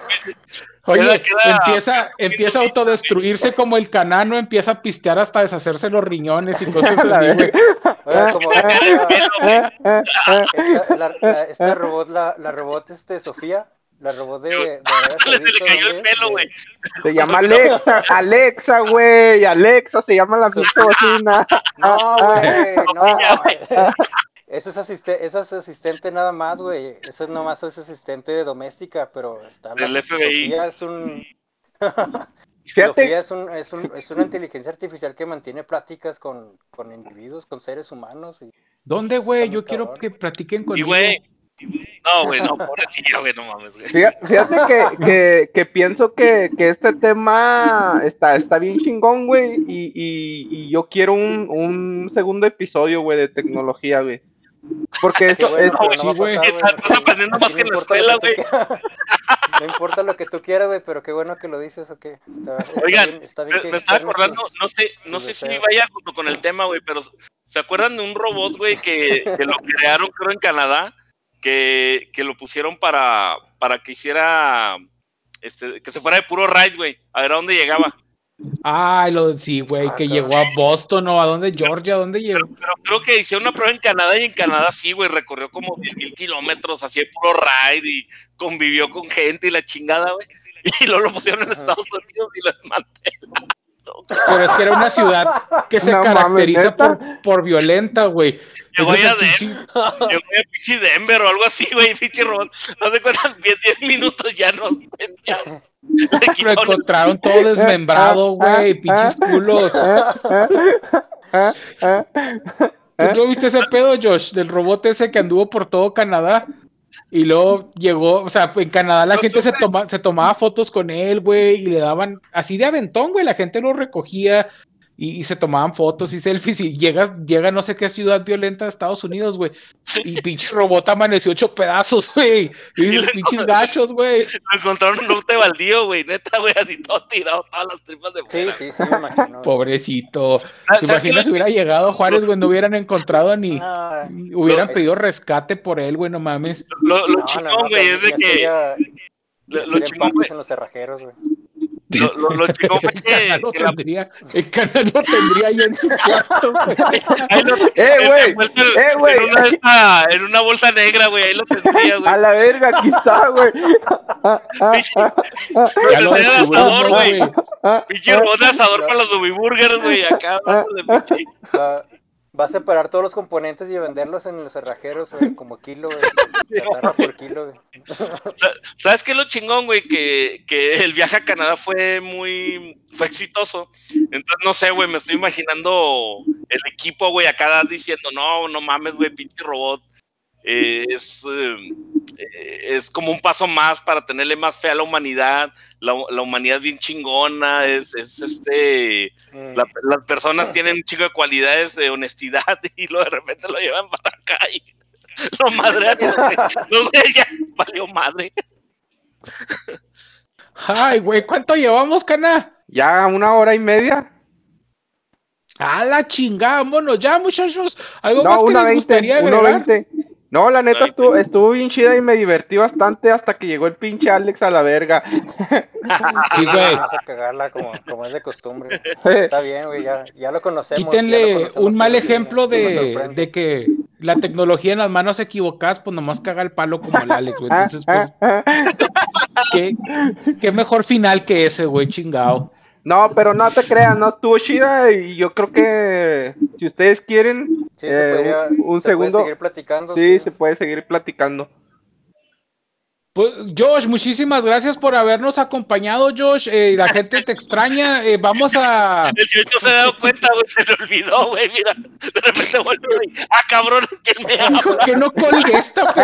Oye, Queda- queda- empieza, empieza a autodestruirse como el canano, empieza a pistear hasta deshacerse los riñones y cosas [laughs] así, güey. Esta, robot, la, la robot este, Sofía, la robot de, de Se le cayó el pelo, güey. Se llama Alexa, Alexa, güey. Alexa se llama la pinche bocina. No, güey, no. Eso es, asiste eso es asistente nada más, güey. Eso nomás es asistente doméstica, pero está la Del FBI. Sofía es un [laughs] Fíjate, Sofía es, un, es, un, es una inteligencia artificial que mantiene pláticas con, con individuos, con seres humanos. Y, ¿Dónde, güey? Yo quiero cabrón. que platiquen Y, conmigo. güey. No, güey, no, pobrecillo, güey, no mames, güey. fíjate, fíjate que, que, que pienso que, que este tema está, está bien chingón, güey. Y, y, y yo quiero un, un segundo episodio, güey, de tecnología, güey. Porque Qué eso bueno, es. sí, güey. aprendiendo más que en la importa lo escuela, que güey. tú quieras. [laughs] No importa lo que tú quieras, güey, pero qué bueno que lo dices, ¿o qué? Está, está Oigan, bien, está bien Me, que me estaba acordando, no sé, no sé si vaya junto con el tema, güey, pero ¿se acuerdan de un robot, güey, que, que lo crearon, creo, en Canadá? Que, que lo pusieron para, para que hiciera, este, que se fuera de puro ride, güey, a ver a dónde llegaba. Ay, lo sí, güey, Ah, que llegó a Boston o a dónde, Georgia, ¿a dónde llegó? Pero creo que hicieron una prueba en Canadá y en Canadá sí, güey, recorrió como 10 mil kilómetros, así de puro ride y convivió con gente y la chingada, güey. Y luego lo pusieron en Estados Unidos y lo desmantelaron. Pero es que era una ciudad que se No caracteriza por, por violenta, güey. Llegó el Llegó a pinche Denver o algo así, güey, pinche robot. No te cuentas, 10 minutos ya no. Lo encontraron todo desmembrado, güey, pinches culos. ¿Tú no viste ese pedo, Josh? Del robot ese que anduvo por todo Canadá. Y luego llegó, o sea, en Canadá la No gente se, supe. toma, se tomaba fotos con él, güey, y le daban así de aventón, güey, la gente lo recogía y, y se tomaban fotos y selfies y llega, llega no sé qué ciudad violenta de Estados Unidos, güey, y [laughs] pinche robot amaneció hecho pedazos, güey, y Y dices, pinches [laughs] gachos, güey. Lo encontraron en un lote baldío, güey, neta, güey, así todo tirado, todas las tripas de Sí, fuera. sí, sí, me imagino. Pobrecito. Ah, ¿Te imaginas si hubiera llegado Juárez, güey, no hubieran encontrado ni... Ah, Hubieran Lo- pedido rescate por él, güey, no mames. Lo, lo no, güey, es de que. Lo, lo chingón, en los cerrajeros, güey. Lo, lo, lo [laughs] chingón fue El que. canal lo que la- tendría, el canal lo tendría ahí en su cuarto, [laughs] [laughs] ¡Eh, güey! ¡Eh, güey! En en una bolsa negra, güey, ahí lo tendría, güey. A la verga, aquí está, güey. Lo tendría de asador, güey. Pinche robot de asador para los Dubiburgers, güey, acá, hablando de pinche. Va, a separar todos los componentes y venderlos en los cerrajeros, güey, como kilo, güey. [laughs] Por kilo, güey. Sa- ¿Sabes qué es lo chingón, güey? Que, que el viaje a Canadá fue muy, fue exitoso. Entonces, no sé, güey, me estoy imaginando el equipo, güey, acá diciendo, no, no mames, güey, pinche robot. Eh, es, eh, eh, es como un paso más para tenerle más fe a la humanidad. La, la humanidad es bien chingona, es, es este... Mm. la- las personas tienen un chico de cualidades de honestidad [laughs] y luego de repente lo llevan para acá y [laughs] lo madrean. No, ya valió madre. Ay, güey, ¿cuánto llevamos, cana? Ya una hora y media. A la chingada, vámonos ya, muchachos. ¿Algo No, más que una les veinte, gustaría uno agregar? No, la neta Ay, estuvo, estuvo bien chida y me divertí bastante hasta que llegó el pinche Alex a la verga. [laughs] Sí, güey. Vamos a cagarla como, como es de costumbre. [laughs] Está bien, güey, ya, ya lo conocemos. ya lo Quítenle conocemos un mal que ejemplo de, sorprende. de que la tecnología en las manos equivocadas, pues nomás caga el palo como el Alex, güey. Entonces, pues, ¿qué, qué mejor final que ese, güey, chingado. No, pero no te creas, no estuvo chida y yo creo que si ustedes quieren Sí, eh, se podría, un, un se puede segundo, seguir platicando. sí, se puede seguir platicando. Pues, Josh, muchísimas gracias por habernos acompañado, Josh. Eh, la gente te extraña. Eh, vamos a. [laughs] El chico se ha dado cuenta, güey, se le olvidó, güey, mira. De repente volvió y, ah, cabrón, ¿quién me habla? Dijo que no colgué esta [laughs]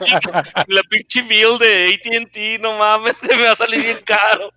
chico, la pinche bill de AT&T, no mames, [laughs] me va a salir bien caro.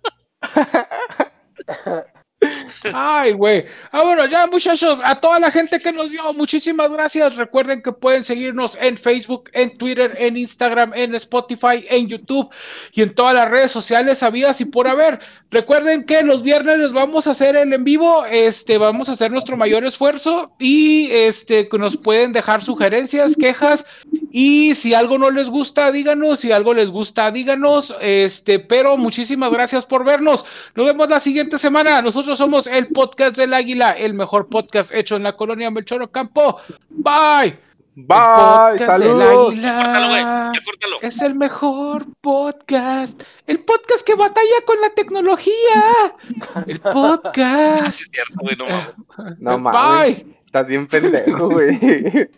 Ay, güey. Ah, bueno, ya, muchachos, a toda la gente que nos vio, muchísimas gracias. Recuerden que pueden seguirnos en Facebook, en Twitter, en Instagram, en Spotify, en YouTube y en todas las redes sociales habidas y por haber. Recuerden que los viernes vamos a hacer el en vivo, este, vamos a hacer nuestro mayor esfuerzo y este, nos pueden dejar sugerencias, quejas y si algo no les gusta, díganos, si algo les gusta, díganos, este, pero muchísimas gracias por vernos. Nos vemos la siguiente semana. Nosotros somos el podcast del Águila, el mejor podcast hecho en la colonia Melchoro Campo. Bye. Bye, el saludos. Córtalo, güey, ya córtalo. es el mejor podcast. El podcast que batalla con la tecnología. El [laughs] podcast. Es cierto, güey, no mames. No mames. Bye. Estás bien pendejo, güey.